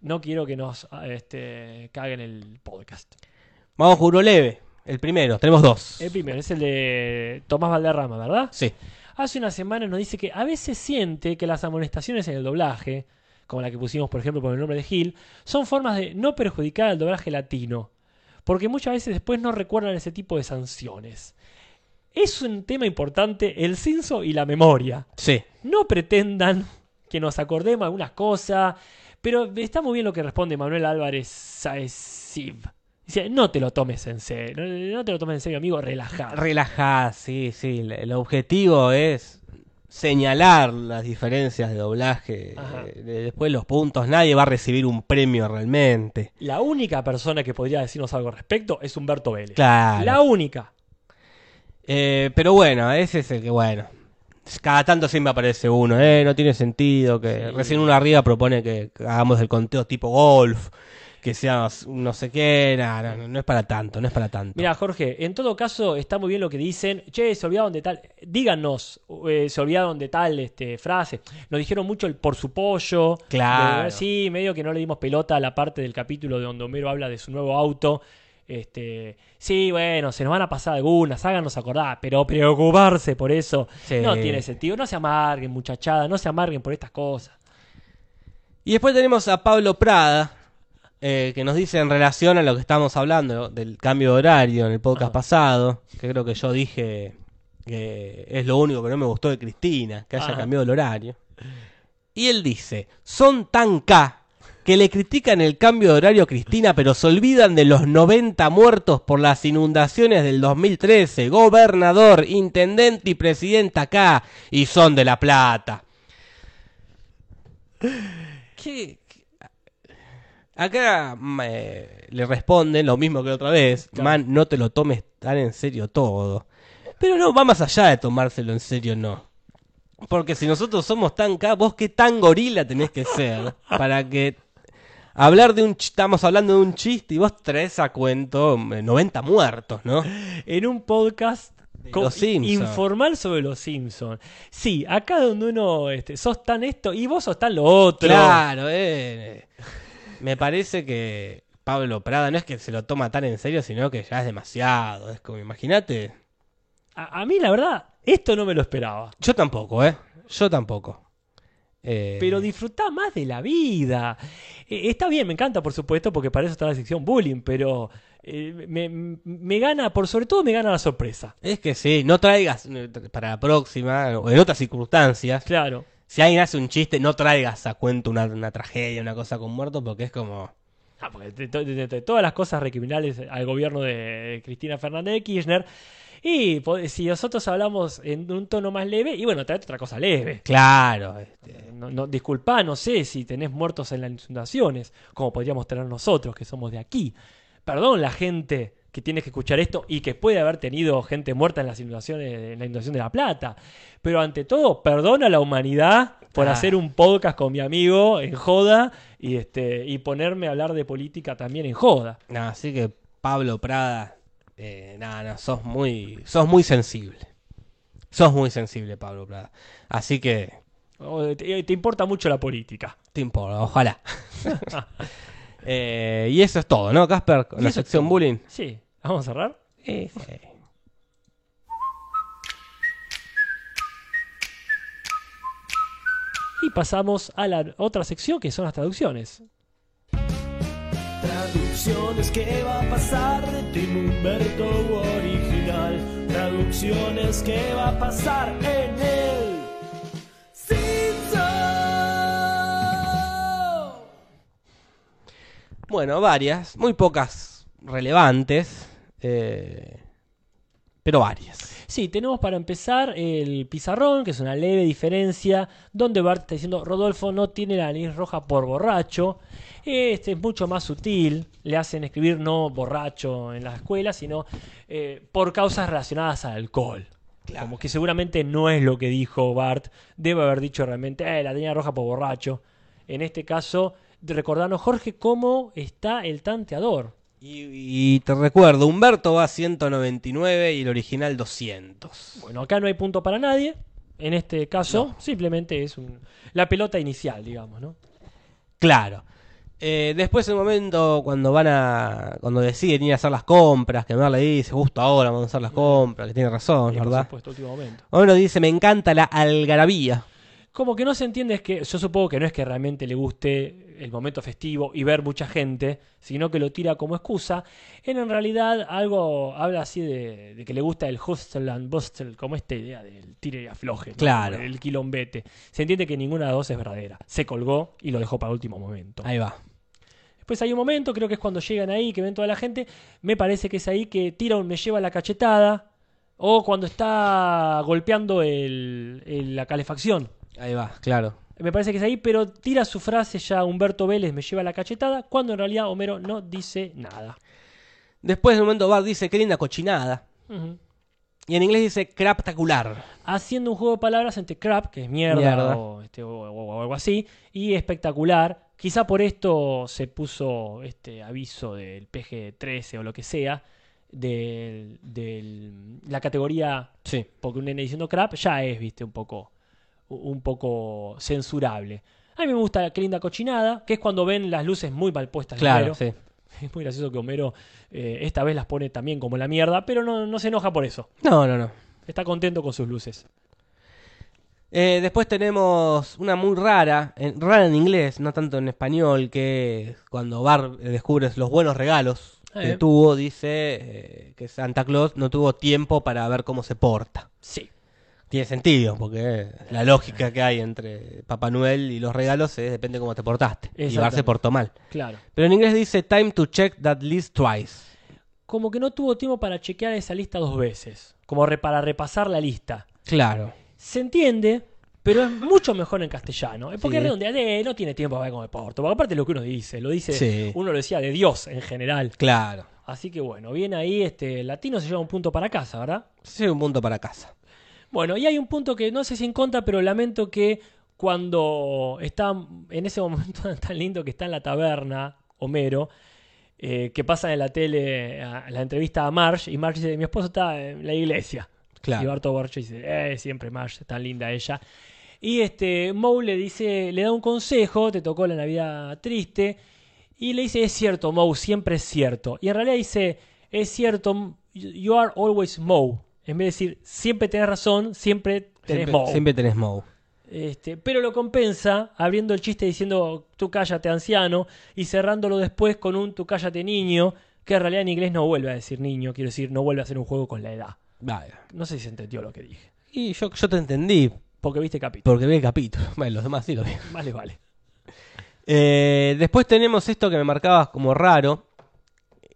no quiero que nos este, caguen el podcast. Vamos con uno leve. El primero, tenemos dos. El primero es el de Tomás Valderrama, ¿verdad? Sí, Hace una semana nos dice que a veces siente que las amonestaciones en el doblaje, como la que pusimos por ejemplo por el nombre de Gil, son formas de no perjudicar al doblaje latino, porque muchas veces después no recuerdan ese tipo de sanciones. Es un tema importante el censo y la memoria. sí. No pretendan que nos acordemos de algunas cosas, pero está muy bien lo que responde Manuel Álvarez Saesiv. Dice, no te lo tomes en serio, no, no te lo tomes en serio, amigo, relajado. Relajada, sí, sí. El objetivo es señalar las diferencias de doblaje. Eh, de- después los puntos, nadie va a recibir un premio realmente. La única persona que podría decirnos algo al respecto es Humberto Vélez. Claro. La única. Eh, pero bueno, ese es el que, bueno. Cada tanto siempre aparece uno, ¿eh? No tiene sentido que... Sí. Recién uno arriba propone que hagamos el conteo tipo golf, que sea no sé qué, no, no, no, no es para tanto, no es para tanto. Mira, Jorge, en todo caso está muy bien lo que dicen. Che, se olvidaron de tal. Díganos, eh, se olvidaron de tal este, frase. Nos dijeron mucho el por su pollo. Claro. De- sí, medio que no le dimos pelota a la parte del capítulo de donde Homero habla de su nuevo auto. Este, sí, bueno, se nos van a pasar algunas, háganos acordar, pero preocuparse por eso Sí. no tiene sentido. No se amarguen, muchachada, no se amarguen por estas cosas. Y después tenemos a Pablo Prada, eh, que nos dice en relación a lo que estamos hablando del cambio de horario en el podcast pasado, que creo que yo dije que es lo único que no me gustó de Cristina, que haya cambiado el horario. Y él dice, son tan K que le critican el cambio de horario a Cristina, pero se olvidan de los 90 muertos por las inundaciones del 2013, gobernador, intendente y presidenta acá, y son de La Plata. ¿Qué? Acá mm, eh, le responden lo mismo que otra vez. Claro. Man, no te lo tomes tan en serio todo. Pero no, va más allá de tomárselo en serio, no. Porque si nosotros somos tan ca- vos qué tan gorila tenés que ser para que hablar de un estamos hablando de un chiste y vos traes a cuento eh, 90 muertos, ¿no? en un podcast Los informal sobre los Simpsons. Sí, acá donde uno este, sos tan esto y vos sos tan lo otro. Claro, eh. Me parece que Pablo Prada no es que se lo toma tan en serio, sino que ya es demasiado. Es como, imagínate. A, a mí, la verdad, esto no me lo esperaba. Yo tampoco, ¿eh? Yo tampoco. Eh, Pero disfrutá más de la vida. Eh, está bien, me encanta, por supuesto, porque para eso está la sección bullying, pero eh, me, me gana, por sobre todo me gana la sorpresa. Es que sí, no traigas eh, para la próxima o en otras circunstancias. Claro. Si alguien hace un chiste, no traigas a cuento una, una tragedia, una cosa con muertos, porque es como. Ah, porque de, to- de- de todas las cosas recriminales al gobierno de Cristina Fernández de Kirchner. Y si nosotros hablamos en un tono más leve, y bueno, trae otra cosa leve. Claro, este, No, no, disculpá, no sé si tenés muertos en las inundaciones, como podríamos tener nosotros, que somos de aquí. Perdón la gente que tiene que escuchar esto y que puede haber tenido gente muerta en las inundaciones, en la inundación de La Plata. Pero ante todo, perdón a la humanidad por Ah. hacer un podcast con mi amigo en joda y, este, y ponerme a hablar de política también en joda. no, así que Pablo Prada, eh, nada, no, sos muy, sos muy sensible. Sos muy sensible, Pablo Prada. Así que, O Te, te importa mucho la política. te importa, ojalá. Eh, y eso es todo, ¿no, Casper? Con la sección bullying. Sí, vamos a cerrar. Sí. Y pasamos a la otra sección que son las traducciones. Traducciones, ¿qué va a pasar de Tim Humberto original? Traducciones, ¿qué va a pasar en el Simpson? Bueno, varias, muy pocas relevantes, eh, pero varias. Sí, tenemos para empezar el pizarrón, que es una leve diferencia, donde Bart está diciendo Rodolfo no tiene la nariz roja por borracho. Este es mucho más sutil, le hacen escribir no borracho en la escuela, sino eh, por causas relacionadas al alcohol. Como que seguramente no es lo que dijo Bart, debe haber dicho realmente, eh, la tenía roja por borracho. En este caso, recordarnos, Jorge, cómo está el tanteador. Y, y te recuerdo, Humberto va a 199 y el original 200. Bueno, acá no hay punto para nadie. En este caso, simplemente es un- la pelota inicial, digamos, ¿no? Claro. Eh, después, en el momento cuando van a. Cuando deciden ir a hacer las compras, que Mer le dice, justo ahora vamos a hacer las compras, que tiene razón, Y por ¿verdad? supuesto, último momento. Bueno, dice, me encanta la algarabía. Como que no se entiende es que, yo supongo que no es que realmente le guste el momento festivo y ver mucha gente, sino que lo tira como excusa. En, en realidad algo habla así de, de que le gusta el hustle and bustle, como esta idea del tire y afloje, ¿no? Claro. el quilombete. Se entiende que ninguna de las dos es verdadera. Se colgó y lo dejó para último momento. Ahí va. Después hay un momento, creo que es cuando llegan ahí, que ven toda la gente. Me parece que es ahí que tira un me lleva la cachetada. O cuando está golpeando el- el- la calefacción. Ahí va, claro. Me parece que es ahí, pero tira su frase ya Humberto Vélez me lleva la cachetada, cuando en realidad Homero no dice nada. Después, en un momento, Bart dice, qué linda cochinada. Y en inglés dice, craptacular. Haciendo un juego de palabras entre crap, que es mierda, Mierda. O, este, o- o- o algo así, y espectacular. Quizá por esto se puso este aviso del PG-13 o lo que sea, de la categoría Sí. porque un nene diciendo crap ya es, viste, un poco, un poco censurable. A mí me gusta qué linda cochinada, que es cuando ven las luces muy mal puestas. Claro, sí. Es muy gracioso que Homero eh, esta vez las pone también como la mierda, pero no, no se enoja por eso. No, no, no. Está contento con sus luces. Eh, después tenemos una muy rara, en- rara en inglés, no tanto en español, que cuando Bart eh, descubre los buenos regalos que Eh. tuvo, dice eh, que Santa Claus no tuvo tiempo para ver cómo se porta. Sí. Tiene sentido, porque la lógica que hay entre Papá Noel y los regalos es depende cómo te portaste. Y Bart se Exactamente. portó mal. Claro. Pero en inglés dice time to check that list twice. Como que no tuvo tiempo para chequear esa lista dos veces. Como re- para repasar la lista. Claro. Se entiende, pero es mucho mejor en castellano. Es porque Sí. redondear, eh, no tiene tiempo para ver cómo me porto. Porque aparte lo que uno dice, lo dice, Sí. uno lo decía de Dios en general. Claro. Así que bueno, bien ahí, este latino se lleva un punto para casa, ¿verdad? Sí, un punto para casa. Bueno, y hay un punto que no sé si en contra, pero lamento que cuando está en ese momento tan lindo que está en la taberna, Homero, eh, que pasa en la tele a- la entrevista a Marge, y Marge dice, mi esposo está en la iglesia. Claro. Y Barto Borcho dice, eh, siempre Marge, tan linda ella. Y este, Moe le dice, le da un consejo, te tocó la Navidad triste, y le dice, es cierto, Moe, siempre es cierto. Y en realidad dice, es cierto, you are always Moe. En vez de decir, siempre tenés razón, siempre tenés Moe. siempre tenés Moe. Este, pero lo compensa abriendo el chiste diciendo tú cállate anciano y cerrándolo después con un tú cállate niño, que en realidad en inglés no vuelve a decir niño, quiero decir, no vuelve a ser un juego con la edad. Vale. No sé si se entendió lo que dije. Y yo, yo te entendí, Porque viste capítulo. porque vi el capítulo. Bueno, los demás sí lo vi. Vale, vale. Eh, después tenemos esto que me marcabas como raro,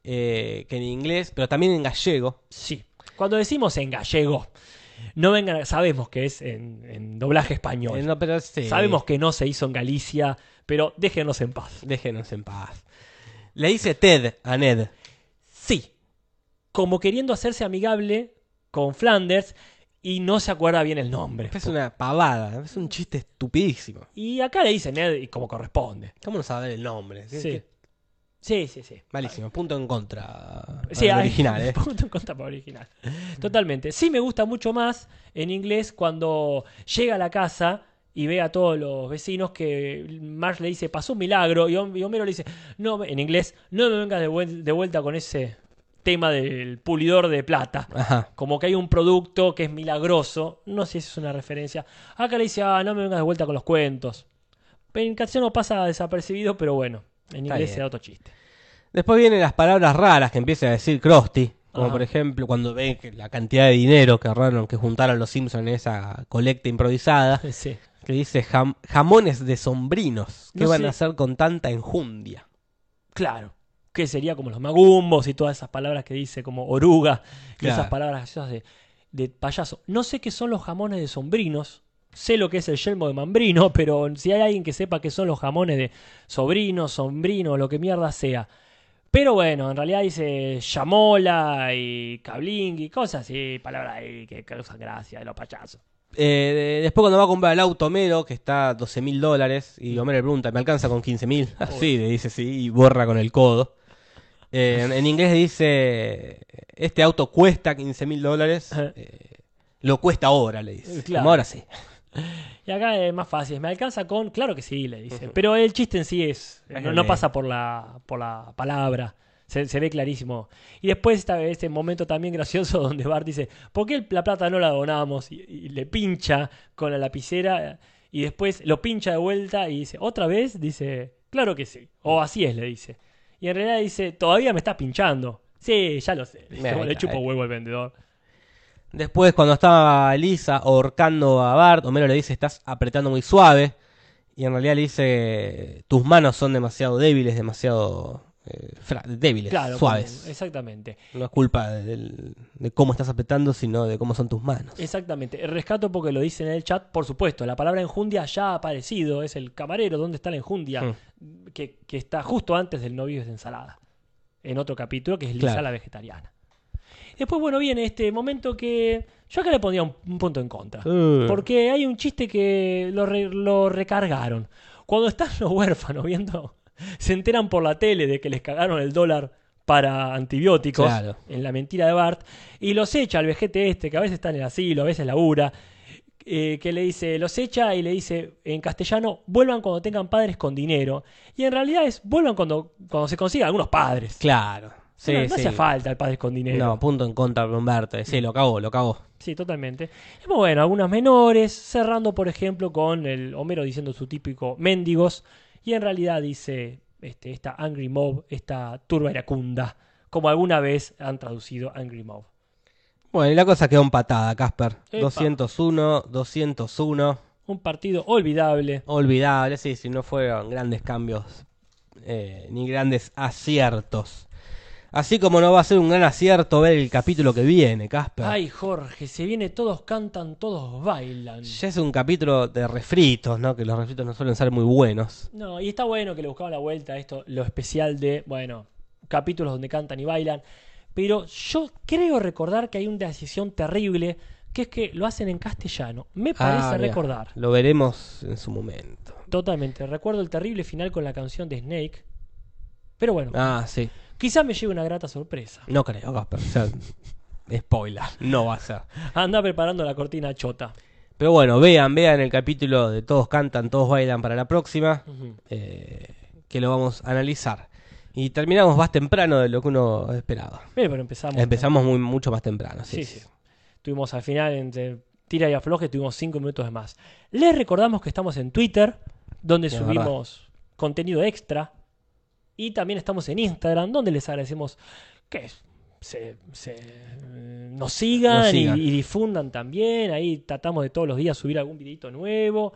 eh, que en inglés, pero también en gallego. Sí. Cuando decimos en gallego, no vengan, sabemos que es en, en doblaje español. Eh, no, pero sí. Sabemos que no se hizo en Galicia, pero déjenos en paz. Déjenos en paz. Le dice Ted a Ned. Sí. Como queriendo hacerse amigable con Flanders y no se acuerda bien el nombre. Es una pavada, es un chiste estupidísimo. Y acá le dice Ned y como corresponde. ¿Cómo no saber el nombre? ¿Qué- Sí. Sí, sí, sí. Malísimo, punto en contra. Sí, al hay- original, ¿eh? punto en contra para original. Totalmente. Sí me gusta mucho más en inglés cuando llega a la casa y ve a todos los vecinos que Marge le dice, pasó un milagro, y Hom- y Homero le dice, no, en inglés, no me vengas de, vuel- de vuelta con ese tema del pulidor de plata. Ajá. Como que hay un producto que es milagroso. No sé si es una referencia. Acá le dice, ah, no me vengas de vuelta con los cuentos. Pero en castellano pasa desapercibido, pero bueno, en inglés se da otro chiste. Después vienen las palabras raras que empieza a decir Krusty. Como Ajá. por ejemplo cuando ven que la cantidad de dinero que ahorraron, que juntaron los Simpsons en esa colecta improvisada. Sí. Que dice jam- jamones de sombrinos. ¿Qué No van sé. a hacer con tanta enjundia? Claro. Que sería como los magumbos y todas esas palabras que dice como oruga y Claro. esas palabras graciosas de, de payaso. No sé qué son los jamones de sombrinos. Sé lo que es el yelmo de mambrino, pero si hay alguien que sepa qué son los jamones de sobrino, sombrino, lo que mierda sea. Pero bueno, en realidad dice llamola y cabling y cosas así, palabras ahí que causan gracia de los payasos. Eh, de- después cuando va a comprar el auto Homero, que está a 12 mil dólares, y Homero le pregunta, ¿me alcanza con 15 mil? Así, le dice sí, y borra con el codo. Eh, en, en inglés dice, este auto cuesta 15 mil dólares, eh, lo cuesta ahora, le dice. Claro. Como ahora sí. Y acá es más fácil. ¿Me alcanza con? Claro que sí, le dice. Pero el chiste en sí es. Es No, pasa por la, por la palabra. Se, se ve clarísimo. Y después está este momento también gracioso donde Bart dice: ¿Por qué la plata no la donamos? Y, y le pincha con la lapicera. Y después lo pincha de vuelta y dice: ¿Otra vez? Dice: Claro que sí. O así es, le dice. Y en realidad dice: Todavía me estás pinchando. Sí, ya lo sé. Le, chupo huevo al vendedor. Después, cuando estaba Lisa ahorcando a Bart, Homero le dice, estás apretando muy suave. Y en realidad le dice, tus manos son demasiado débiles, demasiado eh, débiles, Claro, suaves. como- exactamente. No es culpa de, cómo estás apretando, sino de cómo son tus manos. Exactamente. El rescato porque lo dice en el chat, por supuesto. La palabra enjundia ya ha aparecido. Es el camarero. ¿Dónde está la enjundia? Mm. Que, que está justo antes del novio de ensalada. En otro capítulo, que es Lisa Claro. la vegetariana. Después, bueno, viene este momento que yo acá le pondría un, un punto en contra. Uh. Porque hay un chiste que lo, re- lo recargaron. Cuando están los huérfanos viendo, se enteran por la tele de que les cagaron el dólar para antibióticos Claro. en la mentira de Bart y los echa al vejete este que a veces está en el asilo, a veces labura, eh, que le dice, los echa y le dice en castellano, vuelvan cuando tengan padres con dinero. Y en realidad es, vuelvan cuando, cuando se consigan algunos padres. Claro. Sí, no no sí. hace falta el padre con dinero. No, punto en contra de Humberto. Sí, lo cagó, lo cagó. Sí, totalmente. Bueno, algunas menores, cerrando por ejemplo con el Homero diciendo su típico mendigos, y en realidad dice este, esta Angry Mob, esta turba iracunda, como alguna vez han traducido Angry Mob. Bueno, y la cosa quedó empatada, Casper. Epa. 201, 201. Un partido olvidable. Olvidable, sí, si no fueron grandes cambios eh, ni grandes aciertos. Así como no va a ser un gran acierto ver el capítulo que viene, Casper. Ay, Jorge, se viene todos cantan, todos bailan. Ya es un capítulo de refritos, ¿no? Que los refritos no suelen ser muy buenos. No, y está bueno que le buscaban la vuelta a esto, lo especial de, bueno, capítulos donde cantan y bailan. Pero yo creo recordar que hay una decisión terrible, que es que lo hacen en castellano. Me parece Ah, mira, recordar. Lo veremos en su momento. Totalmente. Recuerdo el terrible final con la canción de Snake. Pero bueno, Ah, sí. Quizás me lleve una grata sorpresa. No creo. O sea, spoiler. No va a ser. Anda preparando la cortina chota. Pero bueno, vean, vean el capítulo de Todos cantan, todos bailan para la próxima. Eh, que lo vamos a analizar. Y terminamos más temprano de lo que uno esperaba. Bien, pero empezamos. Empezamos muy, mucho más temprano. Sí, Sí, sí. Tuvimos al final, entre tira y afloje, tuvimos cinco minutos de más. Les recordamos que estamos en Twitter, donde Es subimos contenido extra. Y también estamos en Instagram, donde les agradecemos que se, se, eh, nos sigan, Nos y- sigan. Y, difundan también. Ahí tratamos de todos los días subir algún videito nuevo.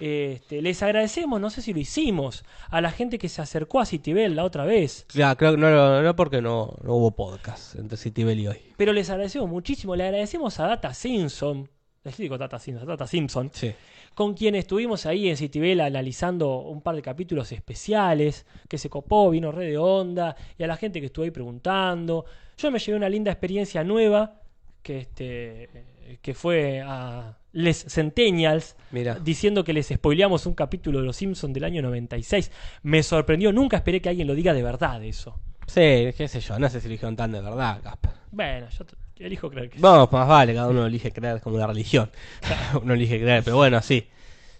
Este, les agradecemos, no sé si lo hicimos, a la gente que se acercó a Citibel la otra vez. Claro, creo que no, no porque no, no hubo podcast entre Citibel y hoy. Pero les agradecemos muchísimo. Le agradecemos a Data Simpson. Les digo Data Simpson, Data Simpson. Sí. Con quien estuvimos ahí en Citibel analizando un par de capítulos especiales. Que se copó, vino re de onda. Y a la gente que estuvo ahí preguntando. Yo me llevé una linda experiencia nueva. Que, este, que fue a Les Centennials. Mira. Diciendo que les spoileamos un capítulo de Los Simpsons del año 96. Me sorprendió. Nunca esperé que alguien lo diga de verdad eso. Sí, qué sé yo. No sé si lo dijeron tan de verdad, Casper. Bueno, yo elijo creer que sí. Vamos, más vale, cada uno elige creer como la religión. uno elige creer, pero bueno, sí.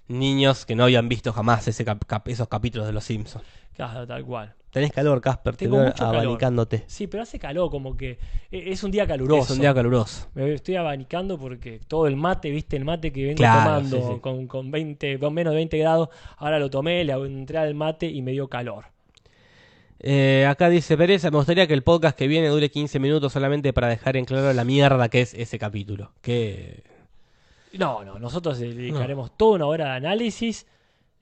Niños que no habían visto jamás ese cap- cap- esos capítulos de Los Simpsons. Claro, tal cual. Tenés calor, Casper, te Tengo veo mucho calor. abanicándote. Sí, pero hace calor, como que eh, es un día caluroso. Es un día caluroso. Me estoy abanicando porque todo el mate, viste, el mate que vengo Claro, tomando sí, sí. Con, con 20, con menos de 20 grados, ahora lo tomé, le entré al mate y me dio calor. Eh, acá dice Pereza, me gustaría que el podcast que viene dure 15 minutos solamente para dejar en claro la mierda que es ese capítulo. Que No, no, nosotros dedicaremos toda una hora de análisis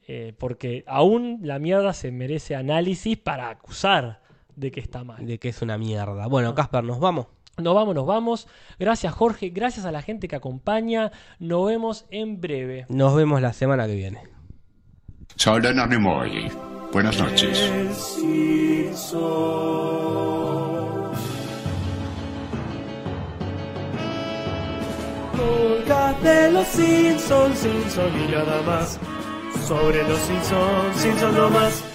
eh, porque aún la mierda se merece análisis para acusar de que está mal. de que es una mierda. Bueno, Casper, nos vamos. Nos vamos, nos vamos. Gracias Jorge, gracias a la gente que acompaña. Nos vemos en breve. Nos vemos la semana que viene. Buenas noches. De los Simpsons, Simpson y nada más. Sobre los Simpsons, Simpson no más.